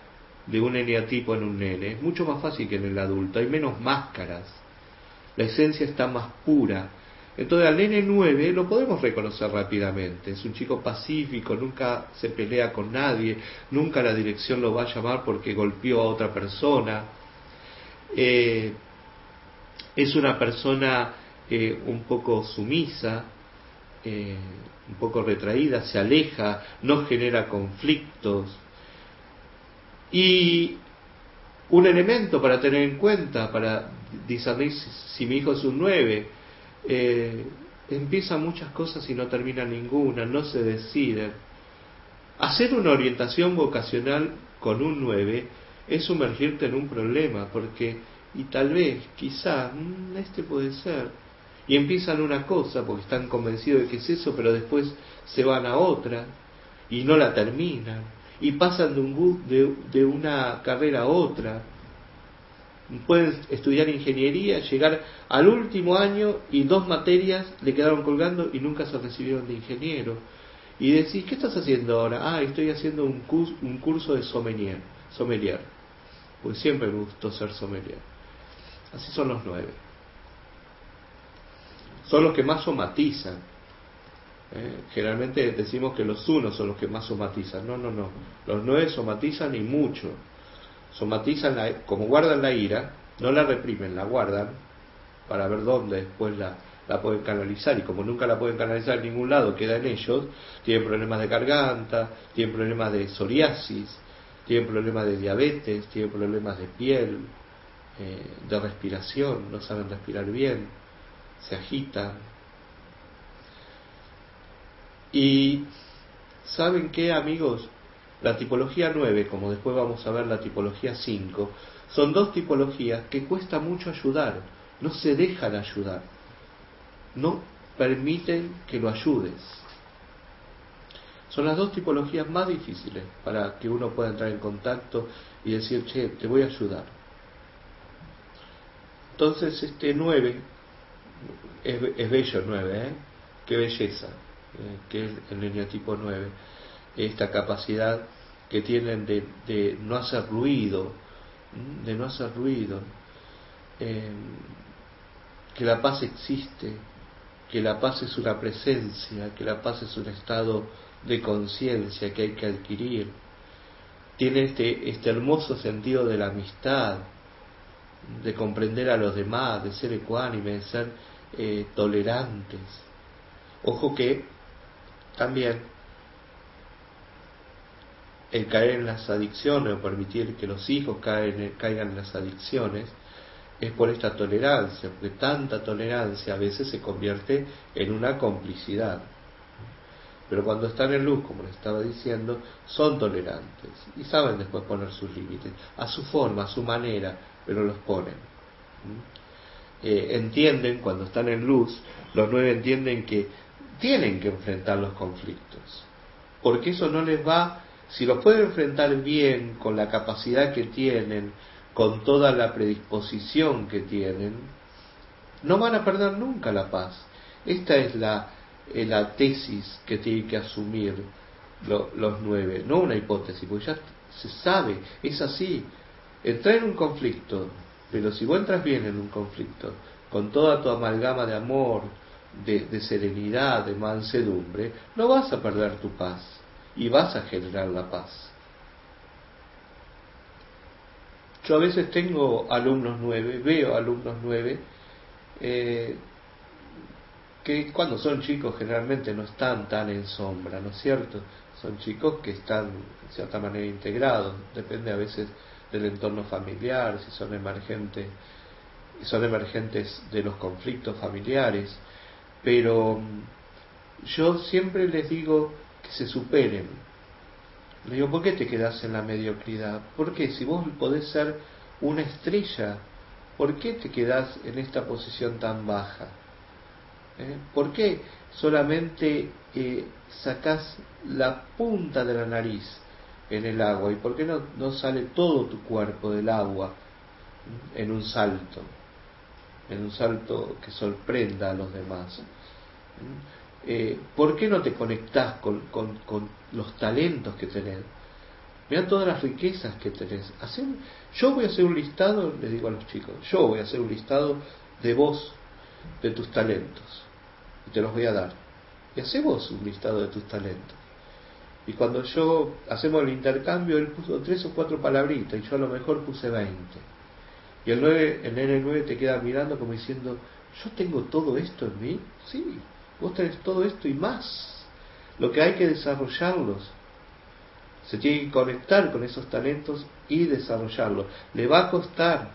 de un eneatipo en un nene. Es mucho más fácil que en el adulto. Hay menos máscaras. La esencia está más pura. Entonces al nene 9 lo podemos reconocer rápidamente. Es un chico pacífico, nunca se pelea con nadie, nunca la dirección lo va a llamar porque golpeó a otra persona. Eh, es una persona eh, un poco sumisa, eh, un poco retraída, se aleja, no genera conflictos. Y un elemento para tener en cuenta, para discernir si, mi hijo es un 9, eh, empieza muchas cosas y no termina ninguna, no se decide. Hacer una orientación vocacional con un 9 es sumergirte en un problema, porque y tal vez, quizá, mm, este puede ser. Y empiezan una cosa porque están convencidos de que es eso, pero después se van a otra y no la terminan. Y pasan de, un, de, una carrera a otra. pueden estudiar ingeniería, llegar al último año y dos materias le quedaron colgando y nunca se recibieron de ingeniero. Y decís, ¿qué estás haciendo ahora? Ah, estoy haciendo un curso, un curso de sommelier, sommelier. Pues siempre me gustó ser sommelier. Así son los nueve. Son los que más somatizan. ¿eh? Generalmente decimos que los unos son los que más somatizan. No, no, no. Los nueve somatizan y mucho somatizan, la, como guardan la ira, no la reprimen, la guardan para ver dónde después la, la pueden canalizar y como nunca la pueden canalizar en ningún lado, queda en ellos, tienen problemas de garganta, tienen problemas de psoriasis, tienen problemas de diabetes, tienen problemas de piel, eh, de respiración, no saben respirar bien, se agitan. Y ¿saben qué amigos? La tipología 9, como después vamos a ver la tipología 5, son dos tipologías que cuesta mucho ayudar, no se dejan ayudar, no permiten que lo ayudes. Son las dos tipologías más difíciles para que uno pueda entrar en contacto y decir, che, te voy a ayudar. Entonces este 9, es, bello 9, ¿eh? qué belleza, eh, que es el niño tipo 9 esta capacidad que tienen de, no hacer ruido, de no hacer ruido, eh, que la paz existe, que la paz es una presencia, que la paz es un estado de conciencia que hay que adquirir. Tiene este, este hermoso sentido de la amistad, de comprender a los demás, de ser ecuánime, de ser eh, tolerantes. Ojo que también el caer en las adicciones o permitir que los hijos caigan en las adicciones es por esta tolerancia, porque tanta tolerancia a veces se convierte en una complicidad. Pero cuando están en luz, como les estaba diciendo, son tolerantes y saben después poner sus límites, a su forma, a su manera, pero los ponen. Eh, entienden, cuando están en luz, los nueve entienden que tienen que enfrentar los conflictos, porque eso no les va si los pueden enfrentar bien, con la capacidad que tienen, con toda la predisposición que tienen, no van a perder nunca la paz. Esta es la, eh, la tesis que tienen que asumir los nueve, no una hipótesis, porque ya se sabe, es así. Entrar en un conflicto, pero si vos entras bien en un conflicto, con toda tu amalgama de amor, de serenidad, de mansedumbre, no vas a perder tu paz y vas a generar la paz. Yo a veces tengo alumnos nueve, veo alumnos nueve, eh, que cuando son chicos generalmente no están tan en sombra, ¿no es cierto? Son chicos que están de cierta manera integrados, depende a veces del entorno familiar, si son emergentes, son emergentes de los conflictos familiares, pero yo siempre les digo, que se superen. Le digo, ¿por qué te quedas en la mediocridad? ¿Por qué? Si vos podés ser una estrella, ¿por qué te quedás en esta posición tan baja? ¿Eh? ¿Por qué solamente eh, sacás la punta de la nariz en el agua? ¿Y por qué no, no sale todo tu cuerpo del agua en un salto? En un salto que sorprenda a los demás. Eh, ¿por qué no te conectás con, los talentos que tenés? Mira todas las riquezas que tenés. yo voy a hacer un listado, les digo a los chicos, yo voy a hacer un listado de vos, de tus talentos, y te los voy a dar. Y hace vos un listado de tus talentos. Y cuando yo hacemos el intercambio, él puso tres o cuatro palabritas y yo a lo mejor puse veinte. Y el, 9, el N9 te queda mirando como diciendo, ¿yo tengo todo esto en mí? Sí, Vos tenés todo esto y más. Lo que hay que desarrollarlos. Se tiene que conectar con esos talentos y desarrollarlos. Le va a costar.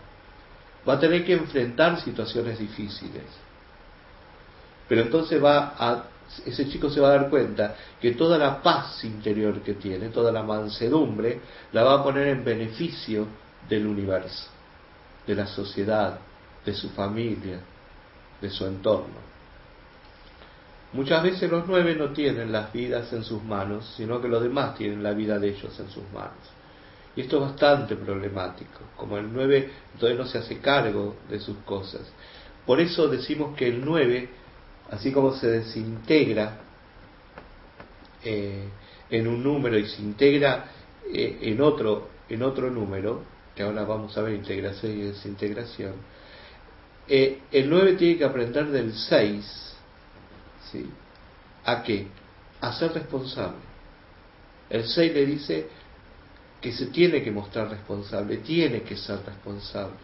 Va a tener que enfrentar situaciones difíciles. Pero entonces va a, ese chico se va a dar cuenta que toda la paz interior que tiene, toda la mansedumbre, la va a poner en beneficio del universo, de la sociedad, de su familia, de su entorno. Muchas veces los nueve no tienen las vidas en sus manos, sino que los demás tienen la vida de ellos en sus manos. Y esto es bastante problemático. Como el 9 entonces no se hace cargo de sus cosas. Por eso decimos que el 9, así como se desintegra eh, en un número y se integra eh, en, otro, en otro número, que ahora vamos a ver integración y desintegración, eh, el 9 tiene que aprender del 6, ¿sí? ¿A qué? A ser responsable. El 6 le dice que se tiene que mostrar responsable, tiene que ser responsable,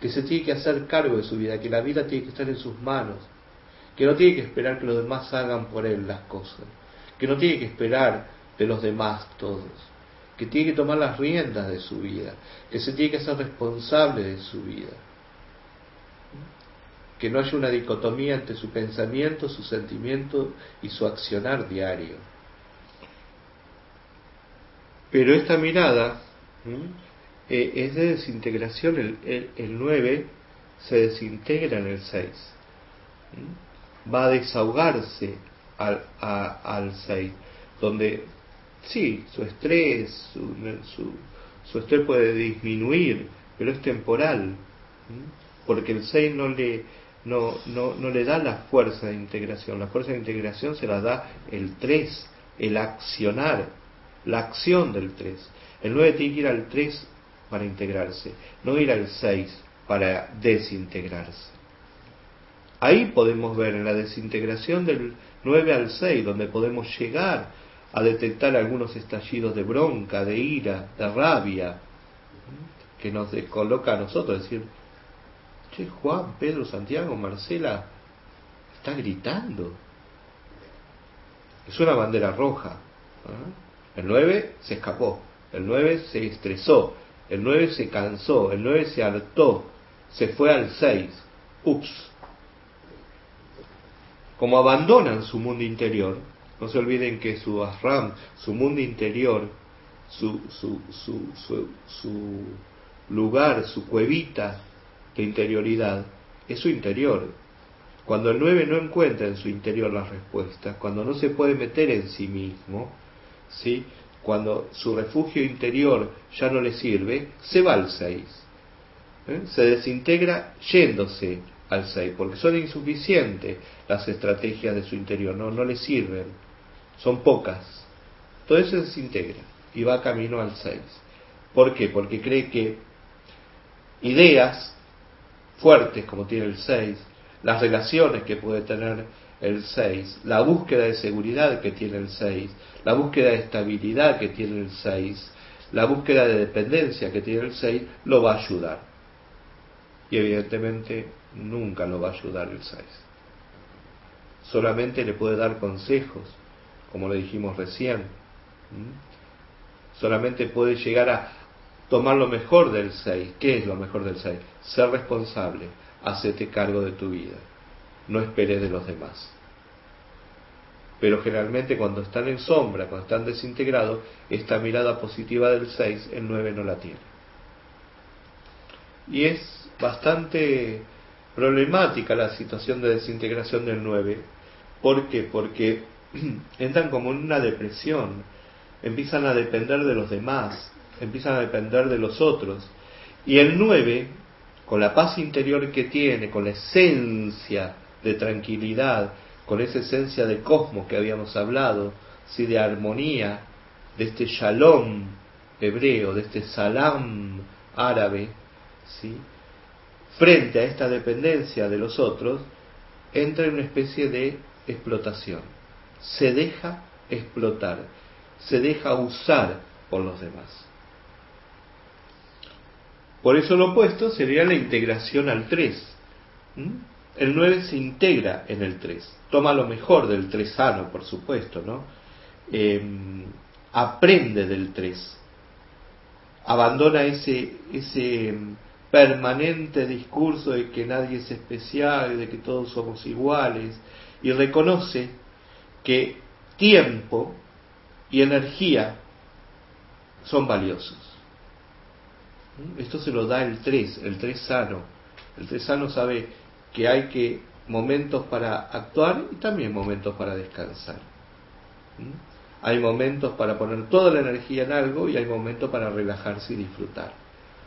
que se tiene que hacer cargo de su vida, que la vida tiene que estar en sus manos, que no tiene que esperar que los demás hagan por él las cosas, que no tiene que esperar de los demás todos, que tiene que tomar las riendas de su vida, que se tiene que hacer responsable de su vida. Que no haya una dicotomía entre su pensamiento, su sentimiento y su accionar diario. Pero esta mirada eh, es de desintegración, el, el, 9 se desintegra en el 6, va a desahogarse al, al 6, donde sí, su estrés, su, su, su estrés puede disminuir, pero es temporal, porque el 6 no le, no, no, no le da la fuerza de integración. La fuerza de integración se la da el 3, el accionar, la acción del 3. El 9 tiene que ir al 3 para integrarse, no ir al 6 para desintegrarse. Ahí podemos ver en la desintegración del 9 al 6, donde podemos llegar a detectar algunos estallidos de bronca, de ira, de rabia, que nos coloca a nosotros, decir, Juan, Pedro, Santiago, Marcela, está gritando. Es una bandera roja. El 9 se escapó, el 9 se estresó, el 9 se cansó, el 9 se hartó, se fue al 6. Ups. Como abandonan su mundo interior, no se olviden que su Asram, su mundo interior, su, su, su, lugar, su cuevita, de interioridad es su interior. Cuando el 9 no encuentra en su interior las respuestas, cuando no se puede meter en sí mismo, ¿sí? cuando su refugio interior ya no le sirve, se va al 6. ¿eh? Se desintegra yéndose al 6, porque son insuficientes las estrategias de su interior, no, no le sirven, son pocas. Entonces se desintegra y va camino al 6. ¿Por qué? Porque cree que ideas fuertes como tiene el 6, las relaciones que puede tener el 6, la búsqueda de seguridad que tiene el 6, la búsqueda de estabilidad que tiene el 6, la búsqueda de dependencia que tiene el 6, lo va a ayudar. Y evidentemente nunca lo va a ayudar el 6. Solamente le puede dar consejos, como le dijimos recién. Solamente puede llegar a, tomar lo mejor del 6. ¿Qué es lo mejor del 6? Ser responsable, hacete cargo de tu vida, no esperes de los demás. Pero generalmente cuando están en sombra, cuando están desintegrados, esta mirada positiva del 6, el 9 no la tiene. Y es bastante problemática la situación de desintegración del 9. ¿Por qué? Porque entran como en una depresión, empiezan a depender de los demás, empiezan a depender de los otros. Y el 9, con la paz interior que tiene, con la esencia de tranquilidad, con esa esencia de cosmos que habíamos hablado, ¿sí? de armonía, de este shalom hebreo, de este salam árabe, ¿sí? Frente a esta dependencia de los otros, entra en una especie de explotación. Se deja explotar, se deja usar por los demás. Por eso lo opuesto sería la integración al 3. El 9 se integra en el 3, toma lo mejor del 3 sano, por supuesto, ¿no? Em, aprende del 3, abandona ese, ese permanente discurso de que nadie es especial, de que todos somos iguales, y reconoce que tiempo y energía son valiosos. Esto se lo da el 3, el 3 sano. El 3 sano sabe que hay que momentos para actuar y también momentos para descansar. ¿Mm? hay momentos para poner toda la energía en algo y hay momentos para relajarse y disfrutar.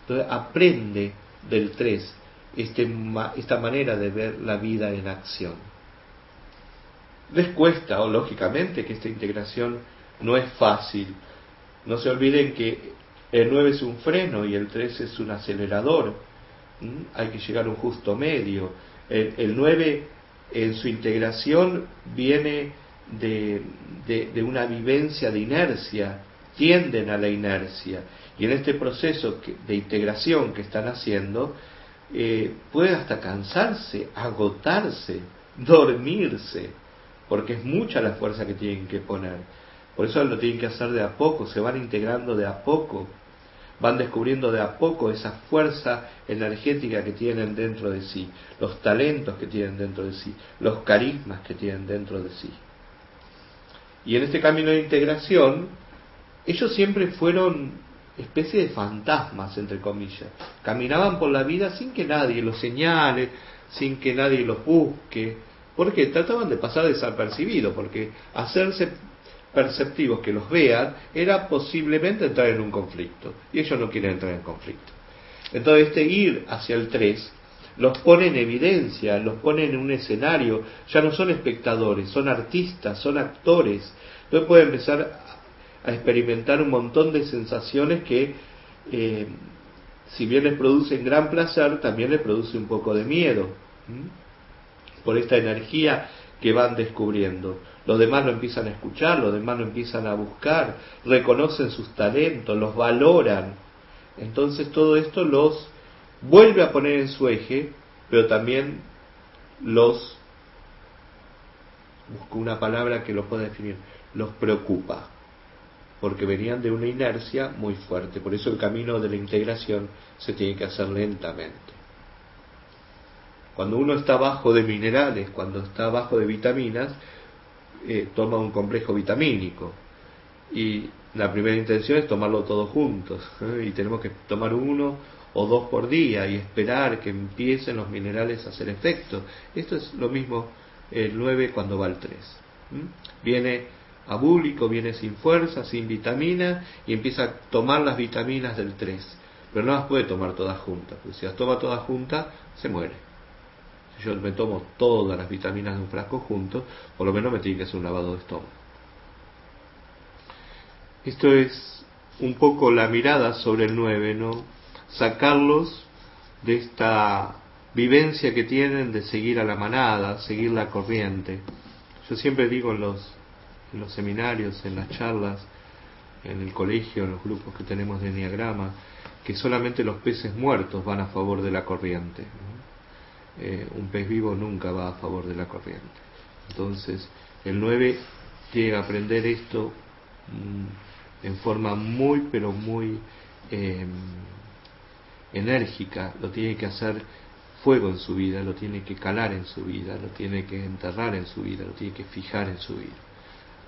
Entonces aprende del 3 este, esta manera de ver la vida en acción. Les cuesta, o lógicamente, que esta integración no es fácil. No se olviden que el 9 es un freno y el 3 es un acelerador. Hay que llegar a un justo medio. El, el 9 en su integración viene de, de, una vivencia de inercia, tienden a la inercia. Y en este proceso de integración que están haciendo, eh, puede hasta cansarse, agotarse, dormirse, porque es mucha la fuerza que tienen que poner. Por eso lo tienen que hacer de a poco, se van integrando de a poco, van descubriendo de a poco esa fuerza energética que tienen dentro de sí, los talentos que tienen dentro de sí, los carismas que tienen dentro de sí. Y en este camino de integración, ellos siempre fueron especie de fantasmas, entre comillas. Caminaban por la vida sin que nadie los señale, sin que nadie los busque, porque trataban de pasar desapercibidos, porque hacerse perceptivos que los vean era posiblemente entrar en un conflicto, y ellos no quieren entrar en conflicto. Entonces este ir hacia el 3 los pone en evidencia, los pone en un escenario, ya no son espectadores, son artistas, son actores. Entonces puede empezar a experimentar un montón de sensaciones que, eh, si bien les producen gran placer, también les produce un poco de miedo, por esta energía que van descubriendo. Los demás lo empiezan a escuchar, los demás lo empiezan a buscar, reconocen sus talentos, los valoran. Entonces todo esto los vuelve a poner en su eje, pero también los, busco una palabra que lo pueda definir, los preocupa, porque venían de una inercia muy fuerte, por eso el camino de la integración se tiene que hacer lentamente. Cuando uno está bajo de minerales, cuando está bajo de vitaminas, eh, toma un complejo vitamínico. Y la primera intención es tomarlo todos juntos. ¿eh? Y tenemos que tomar uno o dos por día y esperar que empiecen los minerales a hacer efecto. Esto es lo mismo el 9 cuando va al 3. Viene abúlico, viene sin fuerza, sin vitamina y empieza a tomar las vitaminas del 3. Pero no las puede tomar todas juntas, porque si las toma todas juntas, se muere. Si yo me tomo todas las vitaminas de un frasco juntos, por lo menos me tiene que hacer un lavado de estómago. Esto es un poco la mirada sobre el 9, ¿no? sacarlos de esta vivencia que tienen de seguir a la manada, seguir la corriente. Yo siempre digo en los, en los seminarios, en las charlas, en el colegio, en los grupos que tenemos de Enneagrama, que solamente los peces muertos van a favor de la corriente. Eh, un pez vivo nunca va a favor de la corriente. Entonces, el 9 llega a aprender esto mm, en forma muy, pero muy eh, enérgica, lo tiene que hacer fuego en su vida, lo tiene que calar en su vida, lo tiene que enterrar en su vida, lo tiene que fijar en su vida.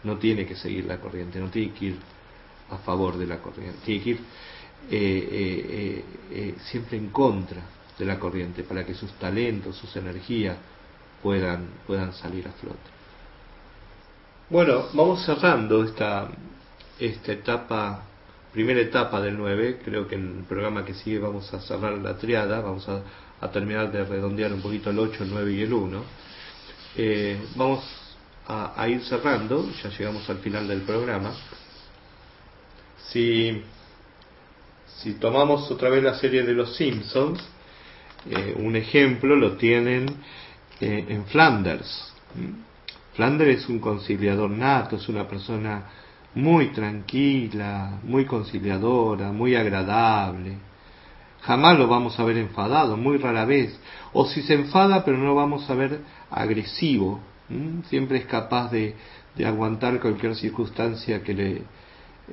No tiene que seguir la corriente, no tiene que ir a favor de la corriente, tiene que ir eh, eh, eh, siempre en contra de la corriente para que sus talentos, sus energías puedan, puedan salir a flote. Bueno, vamos cerrando esta, esta etapa primera etapa del 9, creo que en el programa que sigue vamos a cerrar la triada, vamos a, terminar de redondear un poquito el 8, el 9 y el 1. Eh, vamos a, ir cerrando, ya llegamos al final del programa. Si, si tomamos otra vez la serie de los Simpsons, eh, un ejemplo lo tienen eh, en Flanders. Flanders es un conciliador nato, es una persona muy tranquila, muy conciliadora, muy agradable. Jamás lo vamos a ver enfadado, muy rara vez. O si se enfada, pero no lo vamos a ver agresivo. Siempre es capaz de, de, aguantar cualquier circunstancia que le,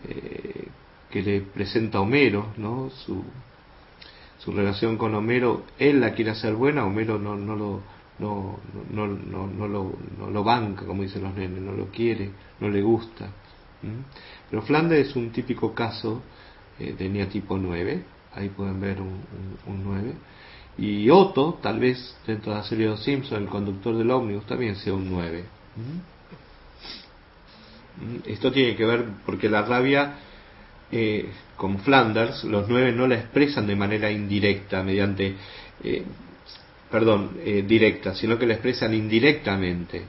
eh, que le presenta Homero, ¿no? Su, su relación con Homero, él la quiere hacer buena, Homero no, no lo, no, no, no, no, lo, no lo banca, como dicen los nenes, no lo quiere, no le gusta. Pero Flanders es un típico caso eh, de neatipo 9, ahí pueden ver un, 9. Y Otto, tal vez dentro de la serie de Simpson, el conductor del ómnibus, también sea un 9. ¿Mm? Esto tiene que ver porque la rabia, eh, Flanders, los nueve no la expresan de manera indirecta, mediante, eh, perdón, eh, directa, sino que la expresan indirectamente.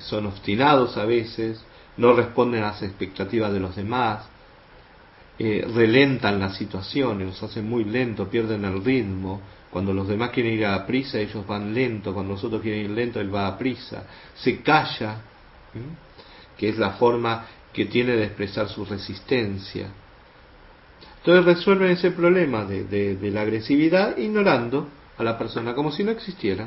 son obstinados a veces, no responden a las expectativas de los demás, relentan las situaciones, los hacen muy lento, pierden el ritmo, cuando los demás quieren ir a prisa, ellos van lento. Cuando nosotros quieren ir lento, él va a prisa. Se calla, que es la forma que tiene de expresar su resistencia. Entonces resuelven ese problema de, de, la agresividad ignorando a la persona como si no existiera.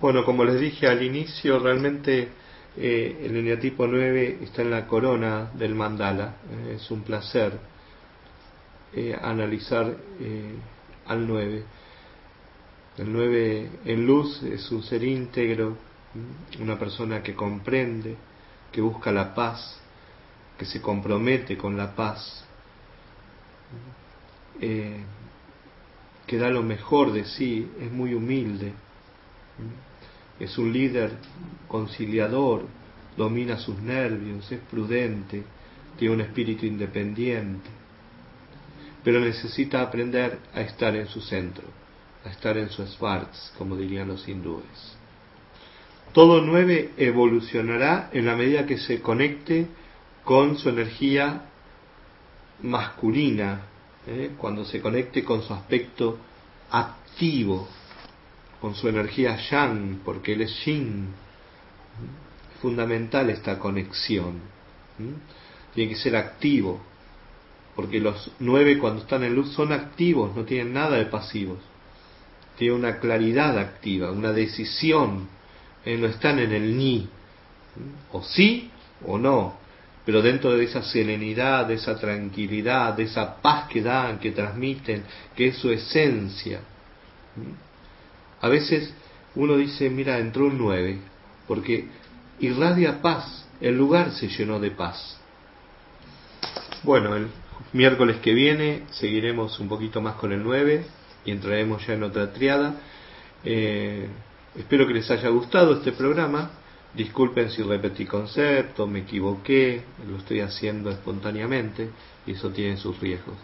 Bueno, como les dije al inicio, realmente eh, el eneatipo 9 está en la corona del mandala. Eh, es un placer eh, analizar al 9. El 9 en luz es un ser íntegro, una persona que comprende, que busca la paz, que se compromete con la paz, que da lo mejor de sí, es muy humilde, es un líder conciliador, domina sus nervios, es prudente, tiene un espíritu independiente pero necesita aprender a estar en su centro, a estar en su Svarts, como dirían los hindúes. Todo nueve evolucionará en la medida que se conecte con su energía masculina, ¿eh? cuando se conecte con su aspecto activo, con su energía yang, porque él es yin. fundamental esta conexión. Tiene que ser activo, porque los nueve cuando están en luz son activos, no tienen nada de pasivos. Tienen una claridad activa, una decisión, eh, no están en el ni, o sí o no, pero dentro de esa serenidad, de esa tranquilidad, de esa paz que dan, que transmiten, que es su esencia. A veces uno dice, mira, entró un nueve, porque irradia paz, el lugar se llenó de paz. Bueno, el Miércoles que viene seguiremos un poquito más con el 9 y entraremos ya en otra triada. Eh, espero que les haya gustado este programa. Disculpen si repetí concepto, me equivoqué, lo estoy haciendo espontáneamente y eso tiene sus riesgos.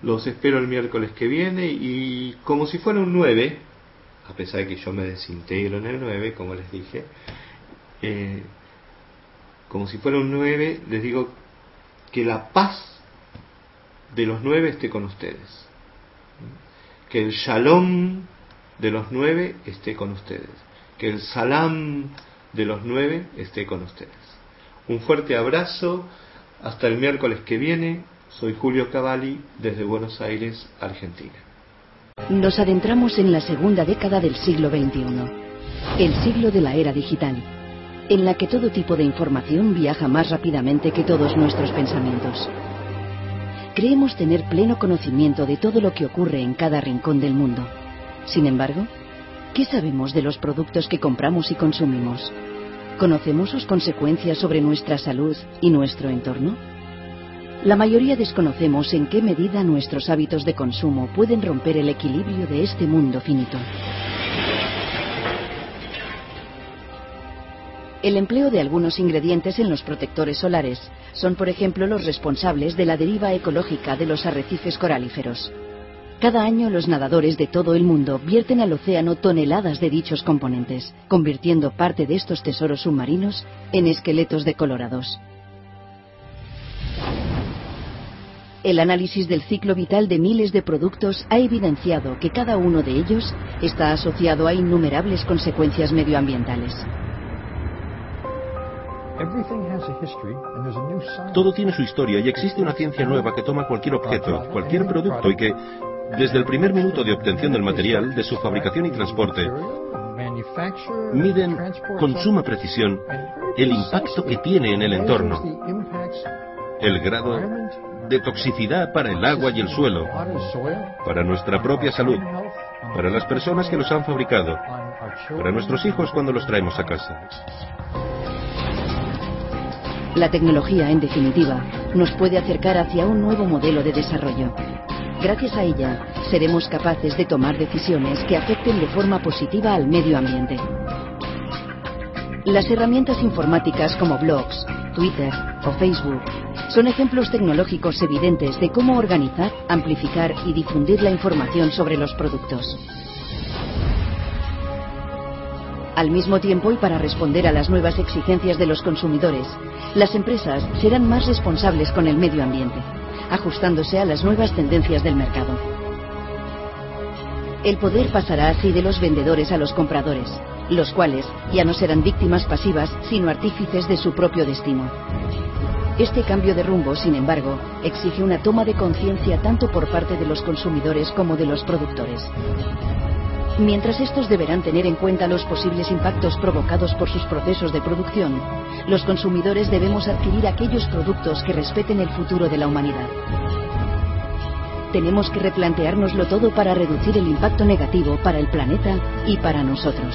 Los espero el miércoles que viene y como si fuera un 9, a pesar de que yo me desintegro en el 9, como les dije, eh, como si fuera un 9, les digo que la paz de los nueve esté con ustedes. Que el shalom de los nueve esté con ustedes. Que el salam de los nueve esté con ustedes. Un fuerte abrazo. Hasta el miércoles que viene. Soy Julio Cavalli desde Buenos Aires, Argentina. Nos adentramos en la segunda década del siglo XXI, el siglo de la era digital, en la que todo tipo de información viaja más rápidamente que todos nuestros pensamientos. Creemos tener pleno conocimiento de todo lo que ocurre en cada rincón del mundo. Sin embargo, ¿qué sabemos de los productos que compramos y consumimos? ¿Conocemos sus consecuencias sobre nuestra salud y nuestro entorno? La mayoría desconocemos en qué medida nuestros hábitos de consumo pueden romper el equilibrio de este mundo finito. El empleo de algunos ingredientes en los protectores solares son, por ejemplo, los responsables de la deriva ecológica de los arrecifes coralíferos. Cada año los nadadores de todo el mundo vierten al océano toneladas de dichos componentes, convirtiendo parte de estos tesoros submarinos en esqueletos decolorados. El análisis del ciclo vital de miles de productos ha evidenciado que cada uno de ellos está asociado a innumerables consecuencias medioambientales. Todo tiene su historia y existe una ciencia nueva que toma cualquier objeto, cualquier producto y que, desde el primer minuto de obtención del material, de su fabricación y transporte, miden con suma precisión el impacto que tiene en el entorno, el grado de toxicidad para el agua y el suelo, para nuestra propia salud, para las personas que los han fabricado, para nuestros hijos cuando los traemos a casa. La tecnología, en definitiva, nos puede acercar hacia un nuevo modelo de desarrollo. Gracias a ella, seremos capaces de tomar decisiones que afecten de forma positiva al medio ambiente. Las herramientas informáticas como blogs, Twitter o Facebook son ejemplos tecnológicos evidentes de cómo organizar, amplificar y difundir la información sobre los productos. Al mismo tiempo y para responder a las nuevas exigencias de los consumidores, las empresas serán más responsables con el medio ambiente, ajustándose a las nuevas tendencias del mercado. El poder pasará así de los vendedores a los compradores, los cuales ya no serán víctimas pasivas, sino artífices de su propio destino. Este cambio de rumbo, sin embargo, exige una toma de conciencia tanto por parte de los consumidores como de los productores. Mientras estos deberán tener en cuenta los posibles impactos provocados por sus procesos de producción, los consumidores debemos adquirir aquellos productos que respeten el futuro de la humanidad. Tenemos que replanteárnoslo todo para reducir el impacto negativo para el planeta y para nosotros.